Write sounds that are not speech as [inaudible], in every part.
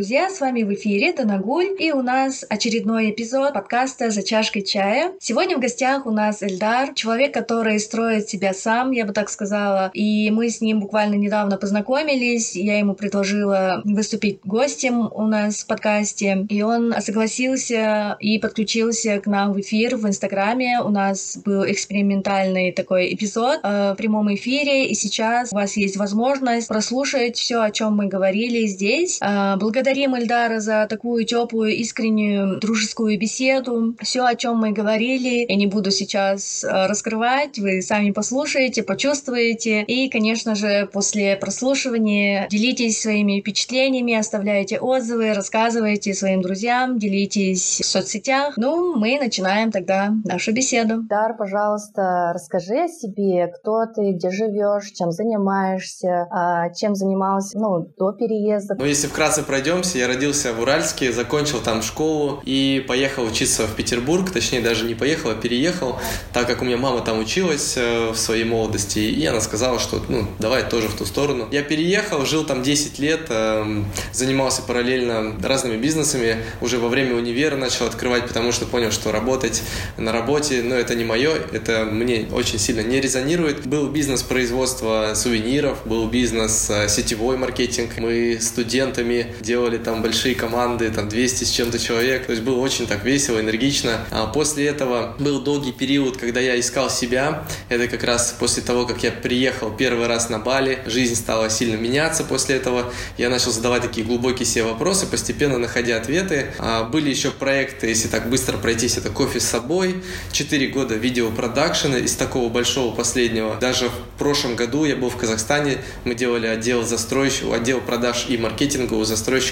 друзья, с вами в эфире Танагуль, и у нас очередной эпизод подкаста «За чашкой чая». Сегодня в гостях у нас Эльдар, человек, который строит себя сам, я бы так сказала, и мы с ним буквально недавно познакомились, я ему предложила выступить гостем у нас в подкасте, и он согласился и подключился к нам в эфир в Инстаграме. У нас был экспериментальный такой эпизод э, в прямом эфире, и сейчас у вас есть возможность прослушать все, о чем мы говорили здесь. А, благодарим Эльдара за такую теплую, искреннюю, дружескую беседу. Все, о чем мы говорили, я не буду сейчас а, раскрывать, вы сами послушаете, почувствуете. И, конечно же, после прослушивания делитесь своими впечатлениями, оставляйте отзывы, рассказывайте своим друзьям, делитесь в соцсетях. Ну, мы начинаем тогда нашу беседу. Дар, пожалуйста, расскажи о себе, кто ты, где живешь, чем занимаешься, а, чем занимался ну, до переезда. Ну, если вкратце пройдемся, я родился в Уральске, закончил там школу и поехал учиться в Петербург, точнее даже не поехал, а переехал, так как у меня мама там училась э, в своей молодости, и она сказала, что ну давай тоже в ту сторону. Я переехал, жил там 10 лет, эм, занимался параллельно разными бизнесами, уже во время универа начал открывать, потому что понял, что работать на работе, ну это не мое, это мне очень сильно не резонирует. Был бизнес производства сувениров, был бизнес э, сетевой маркетинг, мы студентами делали там большие команды, там 200 с чем-то человек. То есть было очень так весело, энергично. А после этого был долгий период, когда я искал себя. Это как раз после того, как я приехал первый раз на Бали. Жизнь стала сильно меняться после этого. Я начал задавать такие глубокие себе вопросы, постепенно находя ответы. А были еще проекты, если так быстро пройтись, это кофе с собой. Четыре года видеопродакшена из такого большого последнего. Даже в прошлом году я был в Казахстане, мы делали отдел застройщиков, отдел продаж и маркетинга у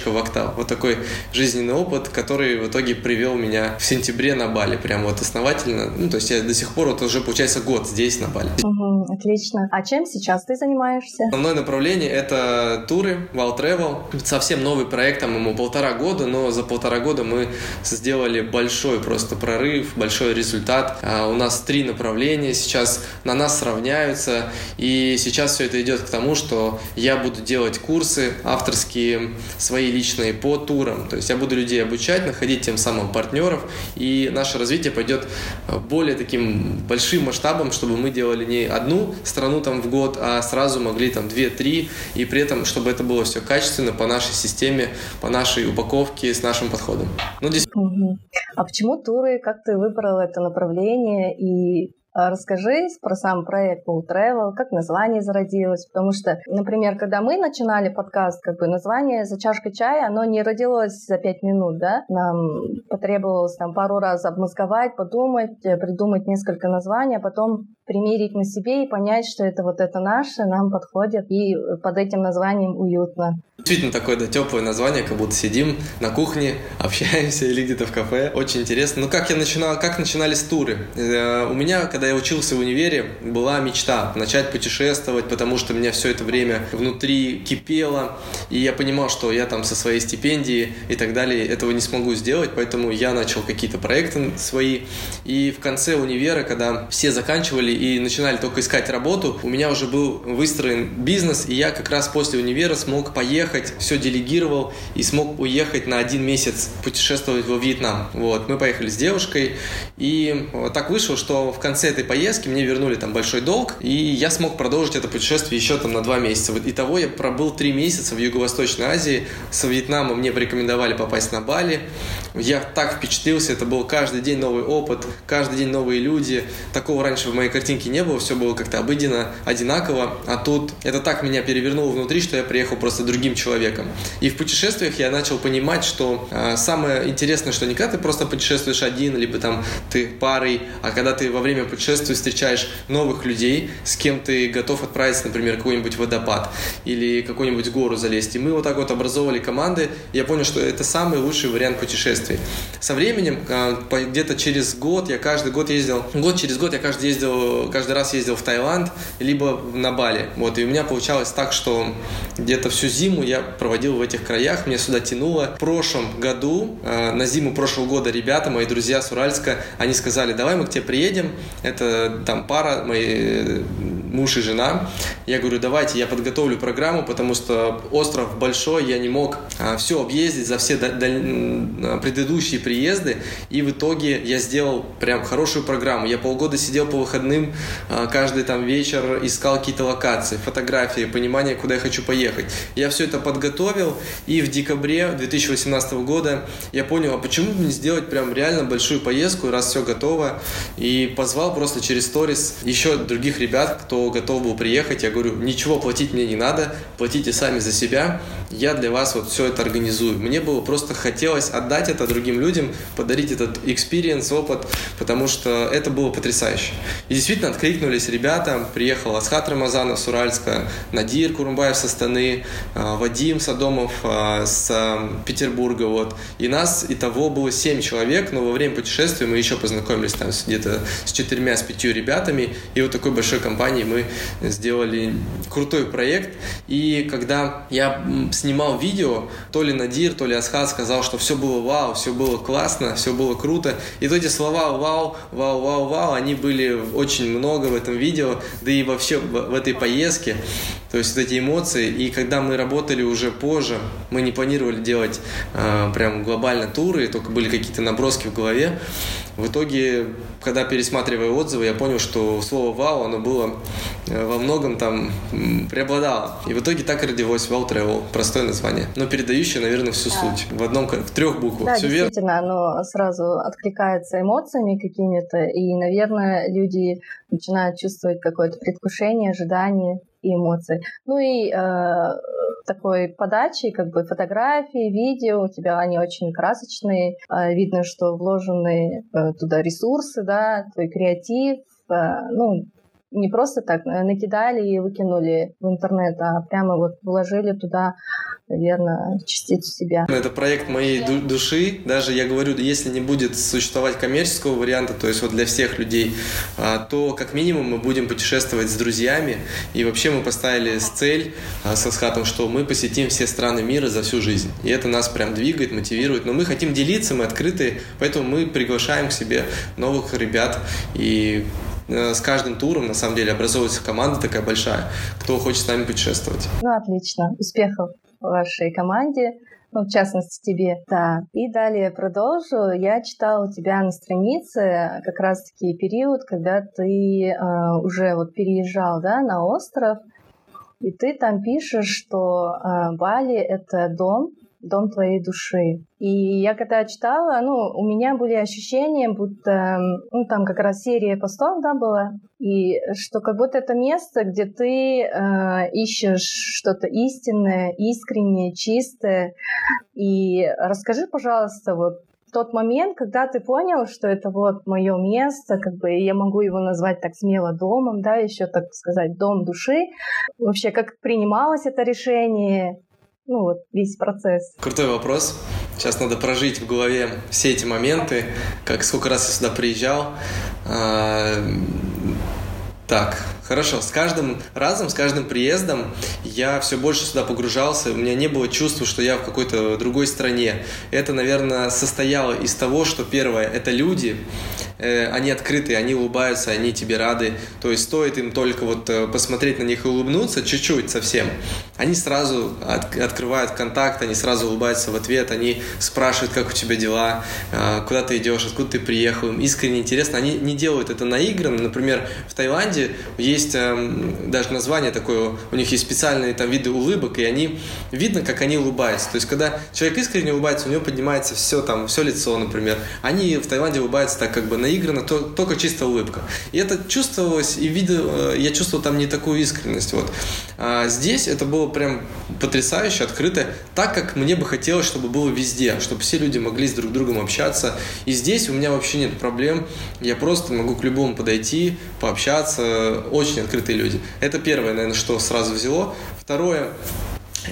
застройщика в Октав. Вот такой жизненный опыт, который в итоге привел меня в сентябре на Бали, прям вот основательно. Ну, то есть я до сих пор, вот уже получается год здесь, на Бали. Угу, отлично. А чем сейчас ты занимаешься? Основное направление — это туры, Wild Travel. Совсем новый проект, там ему полтора года, но за полтора года мы сделали большой просто прорыв, большой результат. А у нас три направления сейчас на нас сравняются, и сейчас все это идет к тому, что я буду делать курсы авторские, свои личные по турам. То есть я буду людей обучать, находить тем самым партнеров, и наше развитие пойдет более таким большим масштабом, чтобы мы делали не одну страну там в год, а сразу могли там две-три, и при этом, чтобы это было все качественно по нашей системе, по нашей упаковке, с нашим подходом. Ну, здесь... А почему туры? Как ты выбрал это направление? И расскажи про сам проект Full Travel, как название зародилось, потому что, например, когда мы начинали подкаст, как бы название «За чашкой чая», оно не родилось за пять минут, да? Нам потребовалось там пару раз обмозговать, подумать, э, придумать несколько названий, а потом примерить на себе и понять, что это вот это наше, нам подходит, и под этим названием уютно. Действительно такое, да, теплое название, как будто сидим на кухне, [laughs] общаемся или где-то в кафе. Очень интересно. Ну, как я начинал, как начинались туры? Э, у меня, когда я учился в универе, была мечта начать путешествовать, потому что меня все это время внутри кипело, и я понимал, что я там со своей стипендией и так далее этого не смогу сделать, поэтому я начал какие-то проекты свои. И в конце универа, когда все заканчивали и начинали только искать работу, у меня уже был выстроен бизнес, и я как раз после универа смог поехать, все делегировал и смог уехать на один месяц путешествовать во Вьетнам. Вот, мы поехали с девушкой, и так вышло, что в конце этой поездки мне вернули там большой долг, и я смог продолжить это путешествие еще там на два месяца. Вот итого я пробыл три месяца в Юго-Восточной Азии, с Вьетнама мне порекомендовали попасть на Бали, я так впечатлился, это был каждый день новый опыт, каждый день новые люди, такого раньше в моей картине картинки не было, все было как-то обыденно, одинаково, а тут это так меня перевернуло внутри, что я приехал просто другим человеком. И в путешествиях я начал понимать, что э, самое интересное, что не когда ты просто путешествуешь один, либо там ты парой, а когда ты во время путешествия встречаешь новых людей, с кем ты готов отправиться, например, какой-нибудь водопад или какую-нибудь гору залезть. И мы вот так вот образовывали команды, я понял, что это самый лучший вариант путешествий. Со временем, э, где-то через год, я каждый год ездил, год через год я каждый ездил каждый раз ездил в Таиланд, либо на Бали. Вот, и у меня получалось так, что где-то всю зиму я проводил в этих краях, мне сюда тянуло. В прошлом году, э, на зиму прошлого года, ребята, мои друзья с Уральска, они сказали, давай мы к тебе приедем. Это там пара, мои муж и жена. Я говорю, давайте я подготовлю программу, потому что остров большой, я не мог а, все объездить за все предыдущие приезды. И в итоге я сделал прям хорошую программу. Я полгода сидел по выходным, а, каждый там вечер искал какие-то локации, фотографии, понимание, куда я хочу поехать. Я все это подготовил, и в декабре 2018 года я понял, а почему бы не сделать прям реально большую поездку, раз все готово, и позвал просто через сторис еще других ребят, кто готов был приехать. Я говорю, ничего платить мне не надо, платите сами за себя, я для вас вот все это организую. Мне было просто хотелось отдать это другим людям, подарить этот experience, опыт, потому что это было потрясающе. И действительно откликнулись ребята, приехал Асхат Рамазанов с Уральска, Надир Курумбаев со Станы, а, Вадим Садомов а, с а, Петербурга, вот. И нас и того было семь человек, но во время путешествия мы еще познакомились там где-то с четырьмя, с пятью ребятами, и вот такой большой компанией мы сделали крутой проект. И когда я снимал видео, то ли Надир, то ли Асхат сказал, что все было вау, все было классно, все было круто. И то эти слова вау, вау, вау, вау, они были очень много в этом видео, да и вообще в, этой поездке. То есть вот эти эмоции. И когда мы работали уже позже, мы не планировали делать э, прям глобально туры, только были какие-то наброски в голове. В итоге, когда пересматривая отзывы, я понял, что слово «вау», оно было э, во многом там преобладало. И в итоге так и родилось «Wow Travel», простое название, но передающее, наверное, всю суть в одном, в трех буквах. Да, Все действительно, верно? оно сразу откликается эмоциями какими-то, и, наверное, люди начинают чувствовать какое-то предвкушение, ожидание и эмоции. Ну и э, такой подачи, как бы фотографии, видео, у тебя они очень красочные, э, видно, что вложены э, туда ресурсы, да, твой креатив, э, ну, не просто так э, накидали и выкинули в интернет, а прямо вот вложили туда наверное, частицу себя. Это проект моей души. Даже я говорю, если не будет существовать коммерческого варианта, то есть вот для всех людей, а, то как минимум мы будем путешествовать с друзьями. И вообще мы поставили с цель а, с Асхатом, что мы посетим все страны мира за всю жизнь. И это нас прям двигает, мотивирует. Но мы хотим делиться, мы открыты, поэтому мы приглашаем к себе новых ребят и с каждым туром, на самом деле, образовывается команда такая большая, кто хочет с нами путешествовать. Ну, отлично. Успехов! вашей команде, ну, в частности, тебе. Да. И далее продолжу. Я читала у тебя на странице как раз-таки период, когда ты э, уже вот переезжал, да, на остров, и ты там пишешь, что э, Бали — это дом, дом твоей души. И я когда читала, ну, у меня были ощущения, будто, ну, там как раз серия постов, да, была, и что как будто это место, где ты э, ищешь что-то истинное, искреннее, чистое. И расскажи, пожалуйста, вот тот момент, когда ты понял, что это вот мое место, как бы я могу его назвать так смело домом, да, еще так сказать, дом души. Вообще, как принималось это решение, ну вот весь процесс? Крутой вопрос. Сейчас надо прожить в голове все эти моменты, как сколько раз я сюда приезжал. А, так, Хорошо, с каждым разом, с каждым приездом я все больше сюда погружался, у меня не было чувства, что я в какой-то другой стране. Это, наверное, состояло из того, что первое, это люди, э, они открытые, они улыбаются, они тебе рады, то есть стоит им только вот э, посмотреть на них и улыбнуться, чуть-чуть совсем, они сразу от, открывают контакт, они сразу улыбаются в ответ, они спрашивают, как у тебя дела, э, куда ты идешь, откуда ты приехал, им искренне интересно, они не делают это наигранно, например, в Таиланде есть есть э, даже название такое, у них есть специальные там виды улыбок, и они, видно, как они улыбаются. То есть, когда человек искренне улыбается, у него поднимается все там, все лицо, например. Они в Таиланде улыбаются так как бы наигранно, то, только чисто улыбка. И это чувствовалось, и видел, э, я чувствовал там не такую искренность. Вот. А здесь это было прям потрясающе, открыто, так как мне бы хотелось, чтобы было везде, чтобы все люди могли с друг другом общаться. И здесь у меня вообще нет проблем, я просто могу к любому подойти, пообщаться, очень открытые люди. Это первое, наверное, что сразу взяло. Второе,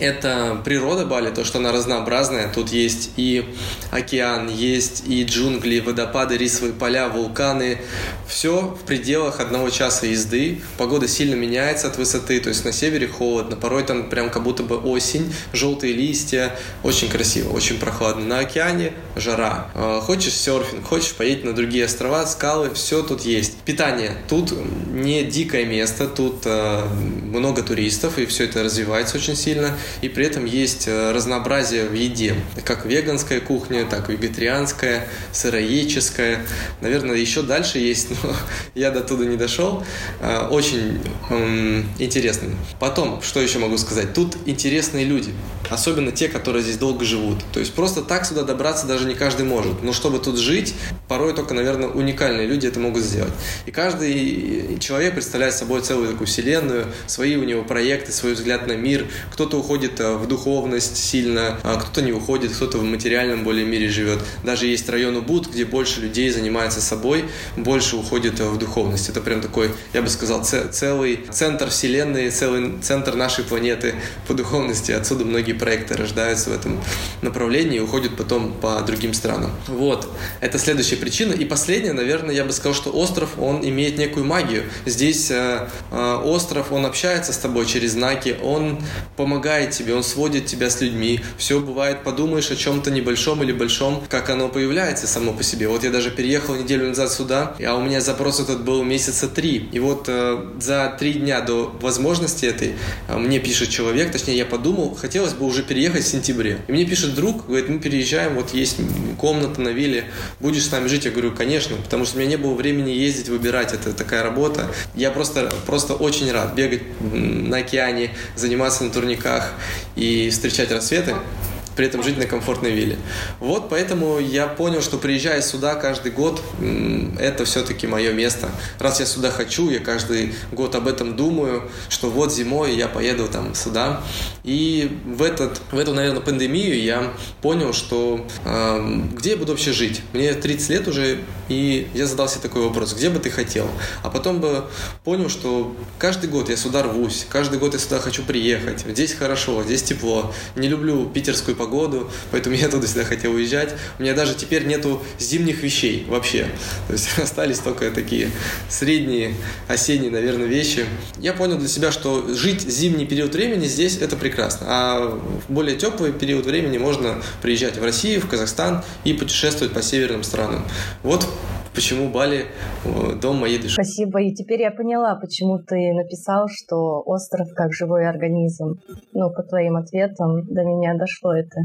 это природа Бали, то, что она разнообразная. Тут есть и океан, есть и джунгли, водопады, рисовые поля, вулканы. Все в пределах одного часа езды. Погода сильно меняется от высоты, то есть на севере холодно, порой там прям как будто бы осень, желтые листья. Очень красиво, очень прохладно. На океане жара. А, хочешь серфинг, хочешь поедешь на другие острова, скалы, все тут есть. Питание. Тут не дикое место, тут э, много туристов, и все это развивается очень сильно, и при этом есть э, разнообразие в еде, как веганская кухня, так и вегетарианская, сыроедческая. Наверное, еще дальше есть, [laughs] но я до туда не дошел. Э, очень э, интересно. Потом, что еще могу сказать? Тут интересные люди, особенно те, которые здесь долго живут. То есть просто так сюда добраться даже не каждый может. Но чтобы тут жить, порой только, наверное, уникальные люди это могут сделать. И каждый человек представляет собой целую такую вселенную, свои у него проекты, свой взгляд на мир. Кто-то уходит э, в духовность сильно, а кто-то не уходит, кто-то в материальном более мире живет. Даже есть район Убуд, где больше людей занимается собой, больше уходит э, в духовность. Это прям такой, я бы сказал, целый центр вселенной, целый центр нашей планеты по духовности. Отсюда многие проекты рождаются в этом направлении и уходят потом по другим странам. Вот, это следующая причина. И последняя, наверное, я бы сказал, что остров, он имеет некую магию. Здесь э, э, остров, он общается с тобой через знаки, он помогает тебе, он сводит тебя с людьми. Все бывает, подумаешь о чем-то небольшом или большом, как оно появляется само по себе. Вот я даже переехал неделю назад сюда, а у меня запрос этот был месяца три. И вот э, за три дня до возможности этой э, мне пишет человек, точнее я подумал, хотелось бы уже переехать в сентябре. И мне пишет друг, говорит, мы переезжаем, вот есть комната на вилле, будешь с нами жить? Я говорю, конечно, потому что у меня не было времени ездить, выбирать, это такая работа. Я просто, просто очень рад бегать на океане, заниматься на турниках и встречать рассветы при этом жить на комфортной вилле. Вот поэтому я понял, что приезжая сюда каждый год, это все-таки мое место. Раз я сюда хочу, я каждый год об этом думаю, что вот зимой я поеду там сюда. И в, этот, в эту, наверное, пандемию я понял, что э, где я буду вообще жить. Мне 30 лет уже, и я задал себе такой вопрос, где бы ты хотел? А потом бы понял, что каждый год я сюда рвусь, каждый год я сюда хочу приехать. Здесь хорошо, здесь тепло. Не люблю питерскую погоду погоду, поэтому [laughs] я туда всегда хотел уезжать. У меня даже теперь нету зимних вещей вообще. То есть [laughs] остались только такие средние осенние, наверное, вещи. Я понял для себя, что жить зимний период времени здесь это прекрасно. А в более теплый период времени можно приезжать в Россию, в Казахстан и путешествовать по северным странам. Вот почему Бали дом моей души. Спасибо. И теперь я поняла, почему ты написал, что остров как живой организм. Ну, по твоим ответам до меня дошло это.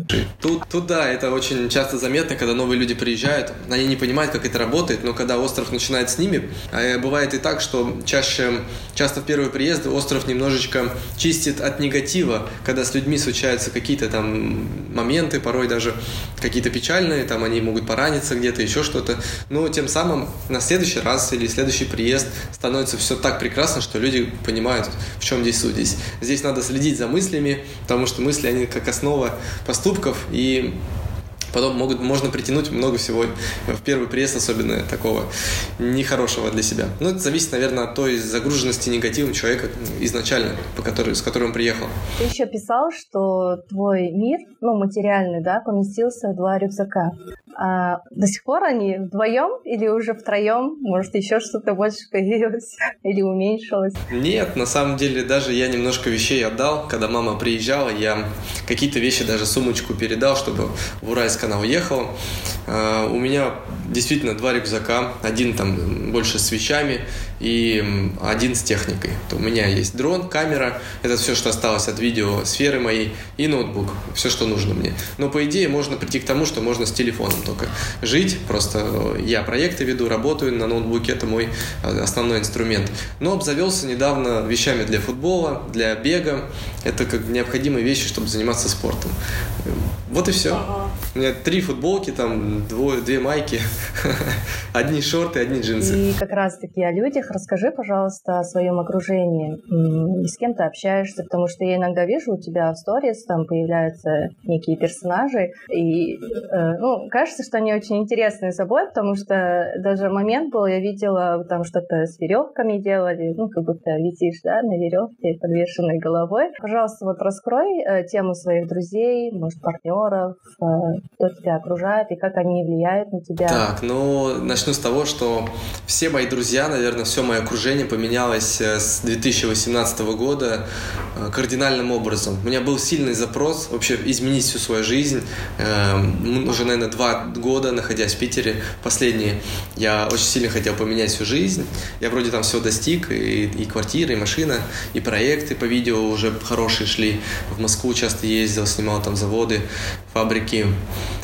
Тут, тут да, это очень часто заметно, когда новые люди приезжают, они не понимают, как это работает, но когда остров начинает с ними, а бывает и так, что чаще, часто в первый приезд остров немножечко чистит от негатива, когда с людьми случаются какие-то там моменты, порой даже какие-то печальные, там они могут пораниться где-то, еще что-то, но тем самым самым на следующий раз или следующий приезд становится все так прекрасно, что люди понимают, в чем здесь суть. Здесь, здесь надо следить за мыслями, потому что мысли, они как основа поступков, и Потом могут, можно притянуть много всего в первый приезд, особенно такого нехорошего для себя. Но это зависит, наверное, от той загруженности негативом человека изначально, по которой, с которым он приехал. Ты еще писал, что твой мир, ну, материальный, да, поместился в два рюкзака. А до сих пор они вдвоем или уже втроем? Может, еще что-то больше появилось [laughs] или уменьшилось? Нет, на самом деле даже я немножко вещей отдал. Когда мама приезжала, я какие-то вещи, даже сумочку передал, чтобы в Уральск она уехала. А, у меня действительно два рюкзака. Один там больше с вещами, и один с техникой. То у меня есть дрон, камера, это все, что осталось от видео сферы моей, и ноутбук, все, что нужно мне. Но по идее можно прийти к тому, что можно с телефоном только жить, просто я проекты веду, работаю на ноутбуке, это мой а, основной инструмент. Но обзавелся недавно вещами для футбола, для бега, это как необходимые вещи, чтобы заниматься спортом. Вот и все. У меня три футболки, там двое, две майки, [laughs] одни шорты, одни джинсы. И как раз-таки о людях расскажи, пожалуйста, о своем окружении. С кем ты общаешься? Потому что я иногда вижу у тебя в сторис, там появляются некие персонажи, и э, ну, кажется, что они очень интересные собой, потому что даже момент был, я видела, там что-то с веревками делали, ну, как будто летишь, да, на веревке, подвешенной головой. Пожалуйста, вот раскрой э, тему своих друзей, может, партнеров, э, кто тебя окружает и как они влияют на тебя. Так, ну, начну с того, что все мои друзья, наверное, все все мое окружение поменялось э, с 2018 года. Э, кардинальным образом. У меня был сильный запрос вообще изменить всю свою жизнь. Эм, уже, наверное, два года, находясь в Питере, последние, я очень сильно хотел поменять всю жизнь. Я вроде там все достиг, и, и квартира, и машина, и проекты по видео уже хорошие шли. В Москву часто ездил, снимал там заводы, фабрики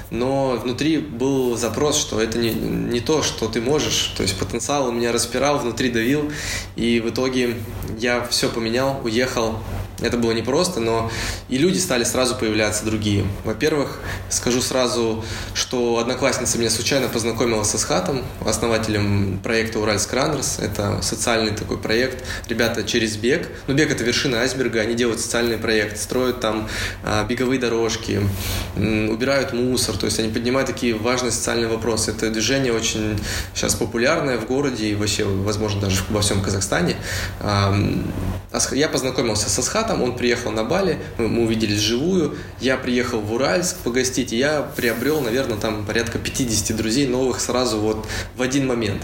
но внутри был запрос, что это не, не то, что ты можешь. То есть потенциал у меня распирал, внутри давил, и в итоге я все поменял, уехал это было непросто, но и люди стали сразу появляться другие. Во-первых, скажу сразу, что одноклассница меня случайно познакомила с Асхатом, основателем проекта Уральск Раннерс. Это социальный такой проект. Ребята через бег. Ну, бег — это вершина айсберга. Они делают социальный проект, строят там а, беговые дорожки, убирают мусор. То есть они поднимают такие важные социальные вопросы. Это движение очень сейчас популярное в городе и вообще, возможно, даже во всем Казахстане. А, я познакомился с Асхатом, там, он приехал на Бали, мы, мы увиделись живую, я приехал в Уральск погостить, и я приобрел, наверное, там порядка 50 друзей новых сразу вот в один момент.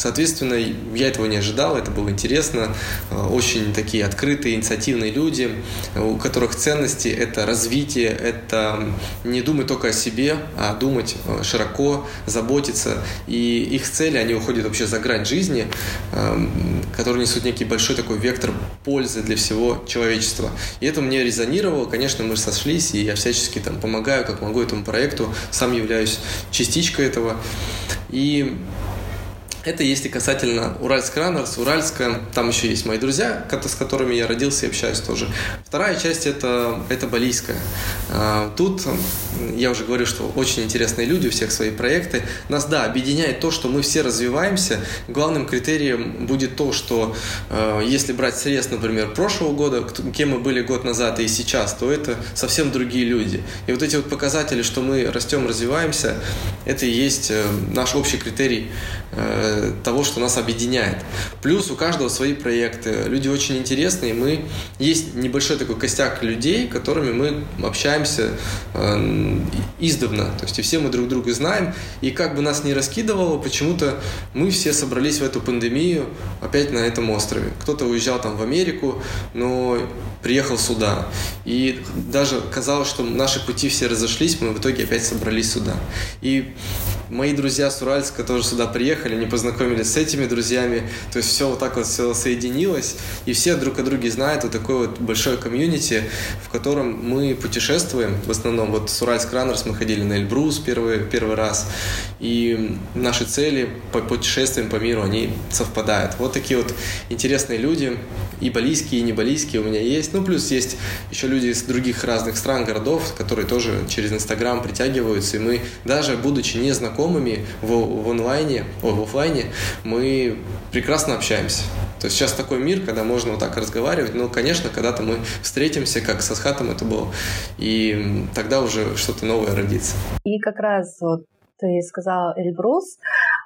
Соответственно, я этого не ожидал, это было интересно. Э, очень такие открытые, инициативные люди, у которых ценности – это развитие, это не думать только о себе, а думать э, широко, заботиться. И их цели, они уходят вообще за грань жизни, эм, которые несут некий большой такой вектор пользы для всего человечества. И это мне резонировало. Конечно, мы сошлись, и я всячески там помогаю, как могу этому проекту. Сам являюсь частичкой этого. И это если касательно Уральск Раннерс, Уральска. Там еще есть мои друзья, с которыми я родился и общаюсь тоже. Вторая часть это, это Балийская. А, тут я уже говорю, что очень интересные люди, у всех свои проекты. Нас, да, объединяет то, что мы все развиваемся. Главным критерием будет то, что а, если брать срез, например, прошлого года, кем мы были год назад и сейчас, то это совсем другие люди. И вот эти вот показатели, что мы растем, развиваемся, это и есть э, наш общий критерий того, что нас объединяет. Плюс у каждого свои проекты. Люди очень интересные. Мы есть небольшой такой костяк людей, которыми мы общаемся э, издавна. То есть и все мы друг друга знаем. И как бы нас ни раскидывало, почему-то мы все собрались в эту пандемию опять на этом острове. Кто-то уезжал там в Америку, но приехал сюда. И даже казалось, что наши пути все разошлись, мы в итоге опять собрались сюда. И мои друзья с Уральска тоже сюда приехали, не познакомились с этими друзьями. То есть все вот так вот все соединилось, и все друг о друге знают. Вот такое вот большое комьюнити, в котором мы путешествуем. В основном вот с Уральск Раннерс мы ходили на Эльбрус первый, первый раз. И наши цели по путешествиям по миру, они совпадают. Вот такие вот интересные люди, и балийские, и не балийские у меня есть. Ну, плюс есть еще люди из других разных стран, городов, которые тоже через Инстаграм притягиваются. И мы, даже будучи незнакомыми в, в онлайне, о, в офлайне, мы прекрасно общаемся. То есть сейчас такой мир, когда можно вот так разговаривать. Ну, конечно, когда-то мы встретимся, как с Асхатом это было, и тогда уже что-то новое родится. И как раз вот ты сказал Эльбрус,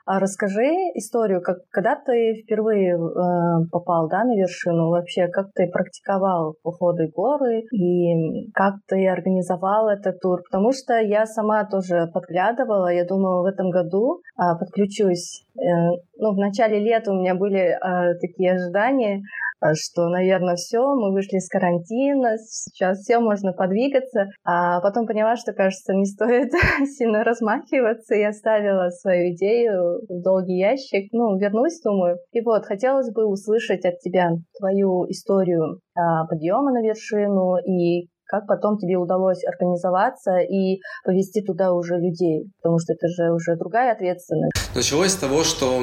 расскажи историю, как, когда ты впервые э, попал да, на вершину, вообще как ты практиковал походы горы и как ты организовал этот тур, потому что я сама тоже подглядывала, я думала в этом году э, подключусь. Э, ну, в начале лета у меня были э, такие ожидания, а, что, наверное, все, мы вышли из карантина, сейчас все можно подвигаться. А потом поняла, что, кажется, не стоит [laughs] сильно размахиваться, и оставила свою идею в долгий ящик. Ну, вернусь, думаю. И вот, хотелось бы услышать от тебя твою историю а, подъема на вершину и как потом тебе удалось организоваться и повести туда уже людей? Потому что это же уже другая ответственность. Началось с того, что,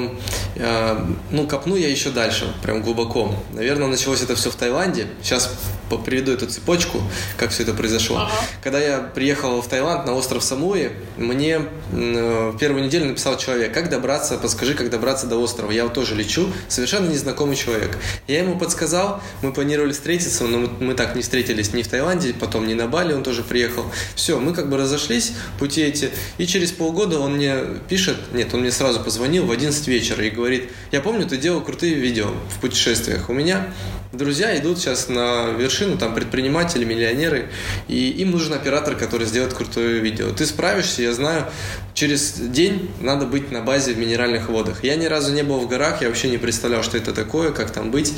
э, ну, копну я еще дальше, прям глубоко. Наверное, началось это все в Таиланде. Сейчас приведу эту цепочку, как все это произошло. Ага. Когда я приехал в Таиланд на остров Самуи, мне э, первую неделю написал человек, как добраться, подскажи, как добраться до острова. Я вот тоже лечу, совершенно незнакомый человек. Я ему подсказал, мы планировали встретиться, но мы, мы так не встретились ни в Таиланде, потом не на Бали, он тоже приехал. Все, мы как бы разошлись, пути эти. И через полгода он мне пишет, нет, он мне сразу позвонил в 11 вечера и говорит, я помню, ты делал крутые видео в путешествиях. У меня друзья идут сейчас на вершину, там предприниматели, миллионеры, и им нужен оператор, который сделает крутое видео. Ты справишься, я знаю, через день надо быть на базе в минеральных водах. Я ни разу не был в горах, я вообще не представлял, что это такое, как там быть.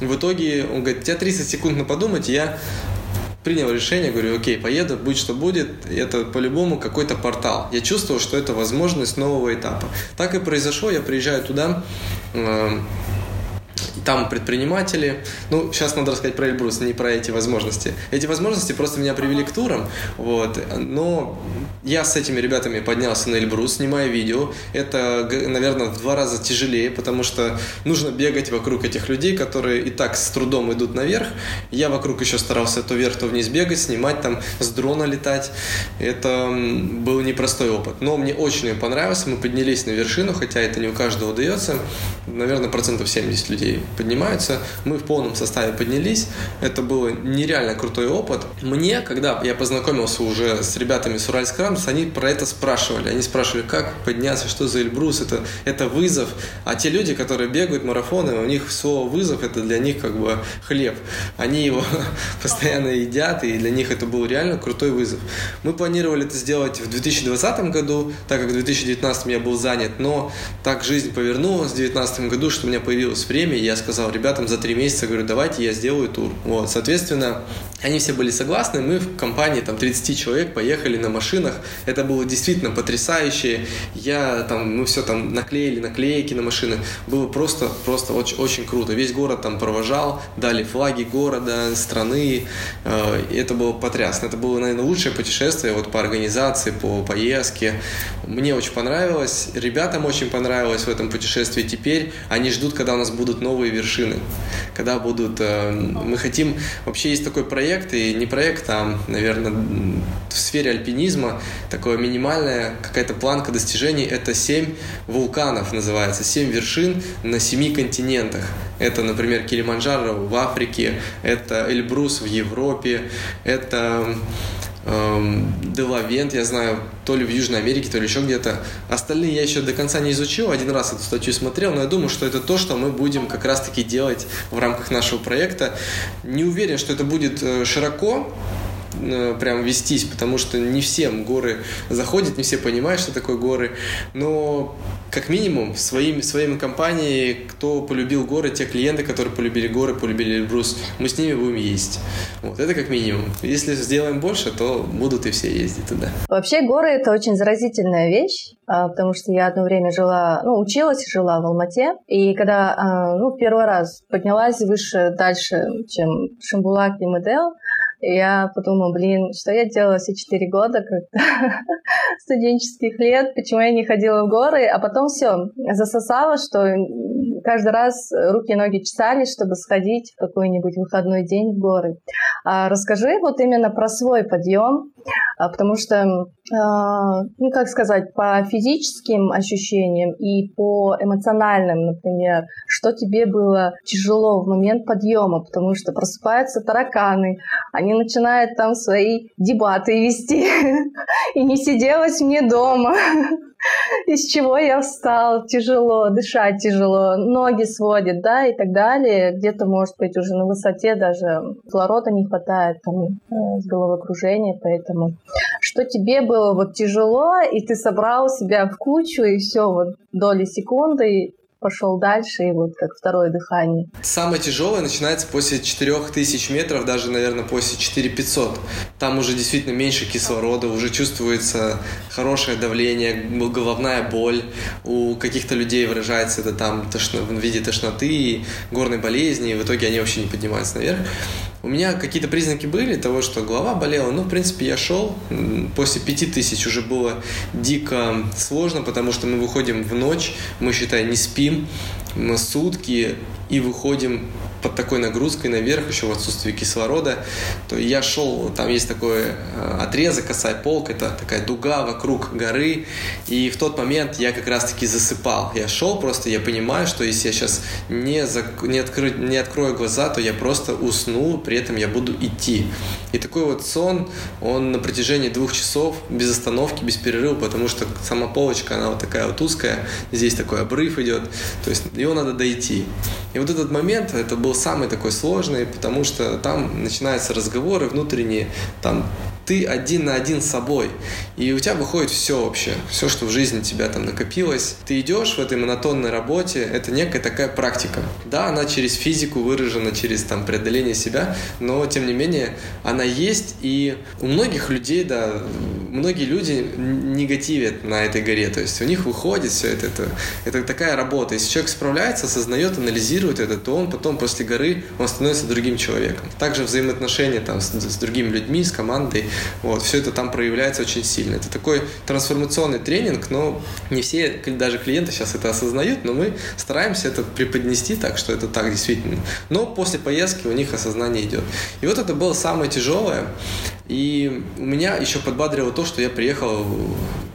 В итоге он говорит, у тебя 30 секунд на подумать, я принял решение, говорю, окей, поеду, будь что будет, это по-любому какой-то портал. Я чувствовал, что это возможность нового этапа. Так и произошло, я приезжаю туда, э, там предприниматели. Ну, сейчас надо рассказать про Эльбрус, не про эти возможности. Эти возможности просто меня привели к турам, вот. Но я с этими ребятами поднялся на Эльбрус, снимая видео. Это, наверное, в два раза тяжелее, потому что нужно бегать вокруг этих людей, которые и так с трудом идут наверх. Я вокруг еще старался то вверх, то вниз бегать, снимать там, с дрона летать. Это был непростой опыт. Но мне очень понравилось. Мы поднялись на вершину, хотя это не у каждого удается. Наверное, процентов 70 людей поднимаются. Мы в полном составе поднялись. Это был нереально крутой опыт. Мне, когда я познакомился уже с ребятами с Уральск Рамс, они про это спрашивали. Они спрашивали, как подняться, что за Эльбрус, это, это вызов. А те люди, которые бегают марафоны, у них слово вызов, это для них как бы хлеб. Они его [laughs] постоянно едят, и для них это был реально крутой вызов. Мы планировали это сделать в 2020 году, так как в 2019 я был занят, но так жизнь повернулась в 2019 году, что у меня появилось время, я сказал ребятам за три месяца, говорю, давайте я сделаю тур. Вот, соответственно, они все были согласны, мы в компании там 30 человек поехали на машинах, это было действительно потрясающе, я там, мы все там наклеили наклейки на машины, было просто, просто очень, очень круто, весь город там провожал, дали флаги города, страны, э, это было потрясно, это было, наверное, лучшее путешествие вот по организации, по поездке, мне очень понравилось, ребятам очень понравилось в этом путешествии, теперь они ждут, когда у нас будут новые вершины, когда будут... Э, мы хотим... Вообще есть такой проект, и не проект, а, наверное, в сфере альпинизма такое минимальная какая-то планка достижений. Это семь вулканов называется, семь вершин на семи континентах. Это, например, Килиманджаро в Африке, это Эльбрус в Европе, это Делавент, я знаю, то ли в Южной Америке, то ли еще где-то. Остальные я еще до конца не изучил, один раз эту статью смотрел, но я думаю, что это то, что мы будем как раз-таки делать в рамках нашего проекта. Не уверен, что это будет э, широко, Э, прям вестись, потому что не всем горы заходят, не все понимают, что такое горы, но как минимум своими, своими компанией, кто полюбил горы, те клиенты, которые полюбили горы, полюбили Эльбрус, мы с ними будем есть. Вот, это как минимум. Если сделаем больше, то будут и все ездить туда. Вообще горы — это очень заразительная вещь, а, потому что я одно время жила, ну, училась, жила в Алмате, и когда, а, ну, первый раз поднялась выше, дальше, чем Шамбулак и Я подумала, блин, что я делала все четыре года [laughs] студенческих лет, почему я не ходила в горы, а потом все, засосала, что каждый раз руки и ноги чесались, чтобы сходить в какой-нибудь выходной день в горы. А расскажи вот именно про свой подъем, а, потому что, а, ну, как сказать, по физическим ощущениям и по эмоциональным, например, что тебе было тяжело в момент подъема, потому что просыпаются тараканы, они начинают там свои дебаты вести, [laughs] и не сиделось мне дома. [laughs] из чего я встал, тяжело, дышать тяжело, ноги сводит, да, и так далее. Где-то, может быть, уже на высоте даже кислорода не хватает, там, э, с головокружения, поэтому что тебе было вот тяжело, и ты собрал себя в кучу, и все, вот доли секунды, пошел дальше, и вот как второе дыхание. Самое тяжелое начинается после 4000 метров, даже, наверное, после 4500. Там уже действительно меньше кислорода, уже чувствуется хорошее давление, головная боль. У каких-то людей выражается это там тошно, в виде тошноты горной болезни, и в итоге они вообще не поднимаются наверх. У меня какие-то признаки были того, что голова болела. Ну, в принципе, я шел. После пяти тысяч уже было дико сложно, потому что мы выходим в ночь, мы, считай, не спим, мы сутки и выходим под такой нагрузкой наверх, еще в отсутствии кислорода, то я шел, там есть такой э, отрезок, косая полк, это такая дуга вокруг горы, и в тот момент я как раз-таки засыпал. Я шел просто, я понимаю, что если я сейчас не, зак... не, откры... не открою глаза, то я просто усну, при этом я буду идти. И такой вот сон, он на протяжении двух часов без остановки, без перерыва, потому что сама полочка, она вот такая вот узкая, здесь такой обрыв идет, то есть его надо дойти. И вот этот момент, это был самый такой сложный, потому что там начинаются разговоры внутренние, там ты один на один с собой. И у тебя выходит все вообще, все, что в жизни тебя там накопилось. Ты идешь в этой монотонной работе, это некая такая практика. Да, она через физику выражена, через там преодоление себя, но тем не менее она есть, и у многих людей, да, многие люди негативят на этой горе, то есть у них выходит все это, это, это такая работа. Если человек справляется, осознает, анализирует это, то он потом после горы, он становится другим человеком. Также взаимоотношения там с, с другими людьми, с командой, вот, все это там проявляется очень сильно. Это такой трансформационный тренинг, но не все, даже клиенты сейчас это осознают, но мы стараемся это преподнести так, что это так действительно. Но после поездки у них осознание идет. И вот это было самое тяжелое. И у меня еще подбадрило то, что я приехал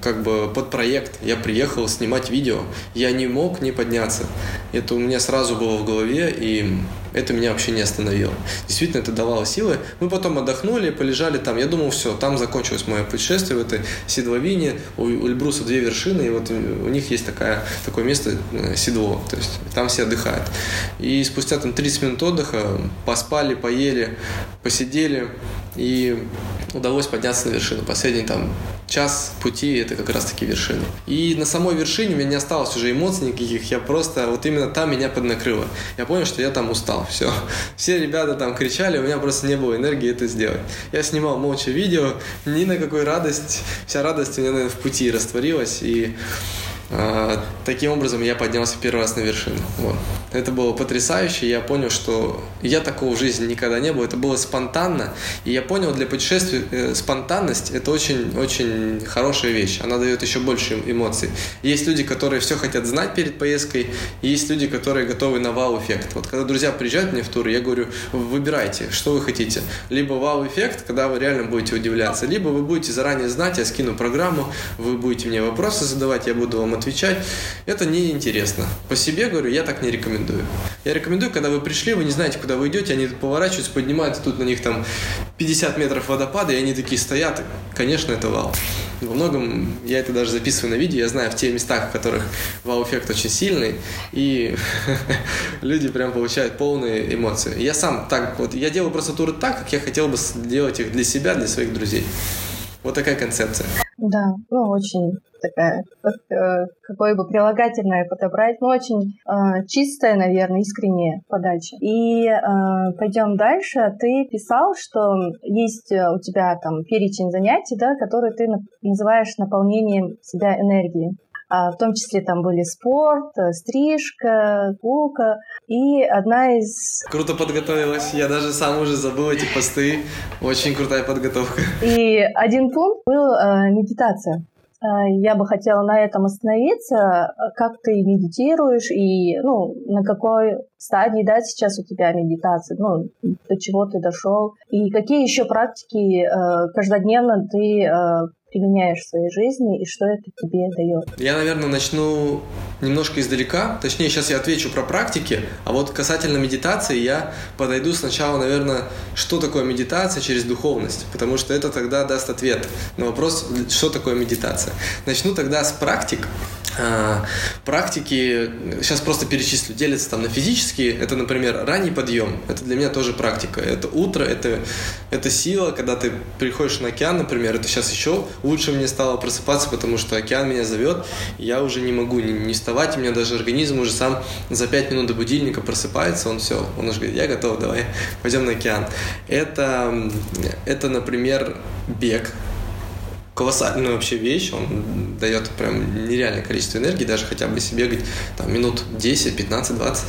как бы под проект. Я приехал снимать видео. Я не мог не подняться. Это у меня сразу было в голове, и это меня вообще не остановило. Действительно, это давало силы. Мы потом отдохнули, полежали там. Я думал, все, там закончилось мое путешествие в этой седловине. У Эльбруса две вершины, и вот у них есть такая, такое место, э, седло. То есть там все отдыхают. И спустя там 30 минут отдыха поспали, поели, посидели, и удалось подняться на вершину. Последний там час пути – это как раз-таки вершина. И на самой вершине у меня не осталось уже эмоций никаких, я просто, вот именно там меня поднакрыло. Я понял, что я там устал, все. [laughs] Все ребята там кричали, у меня просто не было энергии это сделать. Я снимал молча видео, ни на какой радость, вся радость у меня, наверное, в пути растворилась, и а, таким образом я поднялся первый раз на вершину. Вот. Это было потрясающе, я понял, что я такого в жизни никогда не было, это было спонтанно, и я понял, для путешествий э, спонтанность это очень-очень хорошая вещь, она дает еще больше эмоций. Есть люди, которые все хотят знать перед поездкой, и есть люди, которые готовы на вау-эффект. Вот когда друзья приезжают мне в тур, я говорю, выбирайте, что вы хотите. Либо вау-эффект, когда вы реально будете удивляться, либо вы будете заранее знать, я скину программу, вы будете мне вопросы задавать, я буду вам отвечать, это неинтересно. По себе, говорю, я так не рекомендую. Я рекомендую, когда вы пришли, вы не знаете, куда вы идете, они поворачиваются, поднимаются, тут на них там 50 метров водопада, и они такие стоят. Конечно, это вау. Во многом я это даже записываю на видео, я знаю в тех местах, в которых вау-эффект очень сильный, и [laughs] люди прям получают полные эмоции. Я сам так вот, я делаю просто туры так, как я хотел бы делать их для себя, для своих друзей. Вот такая концепция. Да, ну очень такая, э, какое бы прилагательное подобрать, ну очень э, чистая, наверное, искренняя подача. И э, пойдем дальше. Ты писал, что есть у тебя там перечень занятий, да, которые ты называешь наполнением себя энергией. А в том числе там были спорт, э, стрижка, кука и одна из... Круто подготовилась, я даже сам уже забыл эти посты, очень крутая подготовка. И один пункт был э, медитация. Э, я бы хотела на этом остановиться. Как ты медитируешь и ну, на какой стадии да, сейчас у тебя медитация, ну, до чего ты дошел, и какие еще практики э, каждодневно ты э, применяешь в своей жизни и что это тебе дает? Я, наверное, начну немножко издалека. Точнее, сейчас я отвечу про практики, а вот касательно медитации я подойду сначала, наверное, что такое медитация через духовность, потому что это тогда даст ответ на вопрос, что такое медитация. Начну тогда с практик. А, практики, сейчас просто перечислю, делятся там на физические, это, например, ранний подъем, это для меня тоже практика, это утро, это, это сила, когда ты приходишь на океан, например, это сейчас еще лучше мне стало просыпаться, потому что океан меня зовет, я уже не могу не, не вставать, у меня даже организм уже сам за 5 минут до будильника просыпается, он все, он уже говорит, я готов, давай, пойдем на океан. Это, это например, бег, колоссальную вообще вещь, он дает прям нереальное количество энергии, даже хотя бы себе бегать там, минут 10, 15, 20.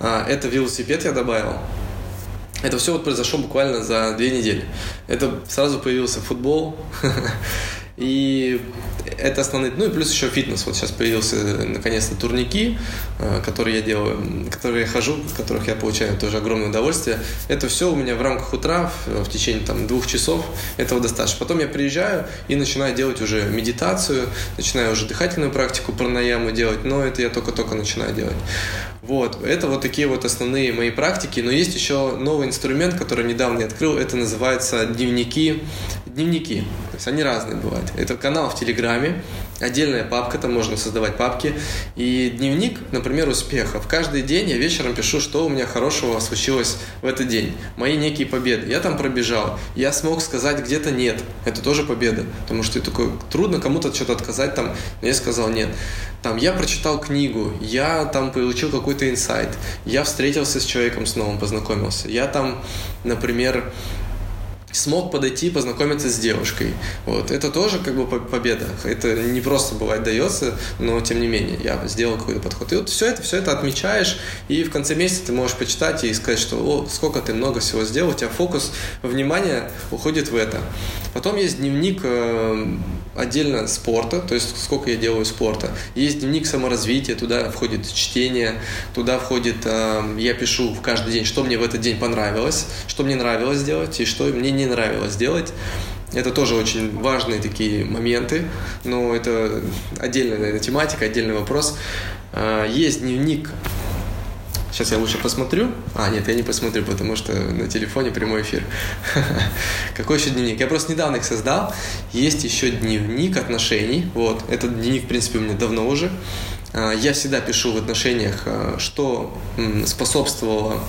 А, это велосипед я добавил. Это все вот произошло буквально за две недели. Это сразу появился футбол, [laughs] и это основные, ну и плюс еще фитнес. Вот сейчас появился наконец-то турники, э, которые я делаю, которые я хожу, в которых я получаю тоже огромное удовольствие. Это все у меня в рамках утра, в течение там двух часов, этого достаточно. Потом я приезжаю и начинаю делать уже медитацию, начинаю уже дыхательную практику пранаяму делать, но это я только-только начинаю делать. Вот, это вот такие вот основные мои практики, но есть еще новый инструмент, который недавно я открыл, это называется дневники, дневники, то есть они разные бывают. Это канал в Телеграме, отдельная папка, там можно создавать папки. И дневник, например, успехов. Каждый день я вечером пишу, что у меня хорошего случилось в этот день. Мои некие победы. Я там пробежал. Я смог сказать где-то нет. Это тоже победа. Потому что такой, трудно кому-то что-то отказать там. Но я сказал нет. Там, я прочитал книгу, я там получил какой-то инсайт, я встретился с человеком с новым, познакомился. Я там, например, смог подойти познакомиться с девушкой. Вот. Это тоже как бы победа. Это не просто бывает дается, но тем не менее я сделал какой-то подход. И вот все это, все это отмечаешь, и в конце месяца ты можешь почитать и сказать, что о, сколько ты много всего сделал, у тебя фокус внимания уходит в это. Потом есть дневник э, отдельно спорта, то есть сколько я делаю спорта. Есть дневник саморазвития, туда входит чтение, туда входит, э, я пишу в каждый день, что мне в этот день понравилось, что мне нравилось делать и что мне не нравилось делать. Это тоже очень важные такие моменты, но это отдельная наверное, тематика, отдельный вопрос. Э, есть дневник Сейчас я лучше посмотрю. А, нет, я не посмотрю, потому что на телефоне прямой эфир. [laughs] Какой еще дневник? Я просто недавно их создал. Есть еще дневник отношений. Вот, этот дневник, в принципе, у меня давно уже. А, я всегда пишу в отношениях, а, что способствовало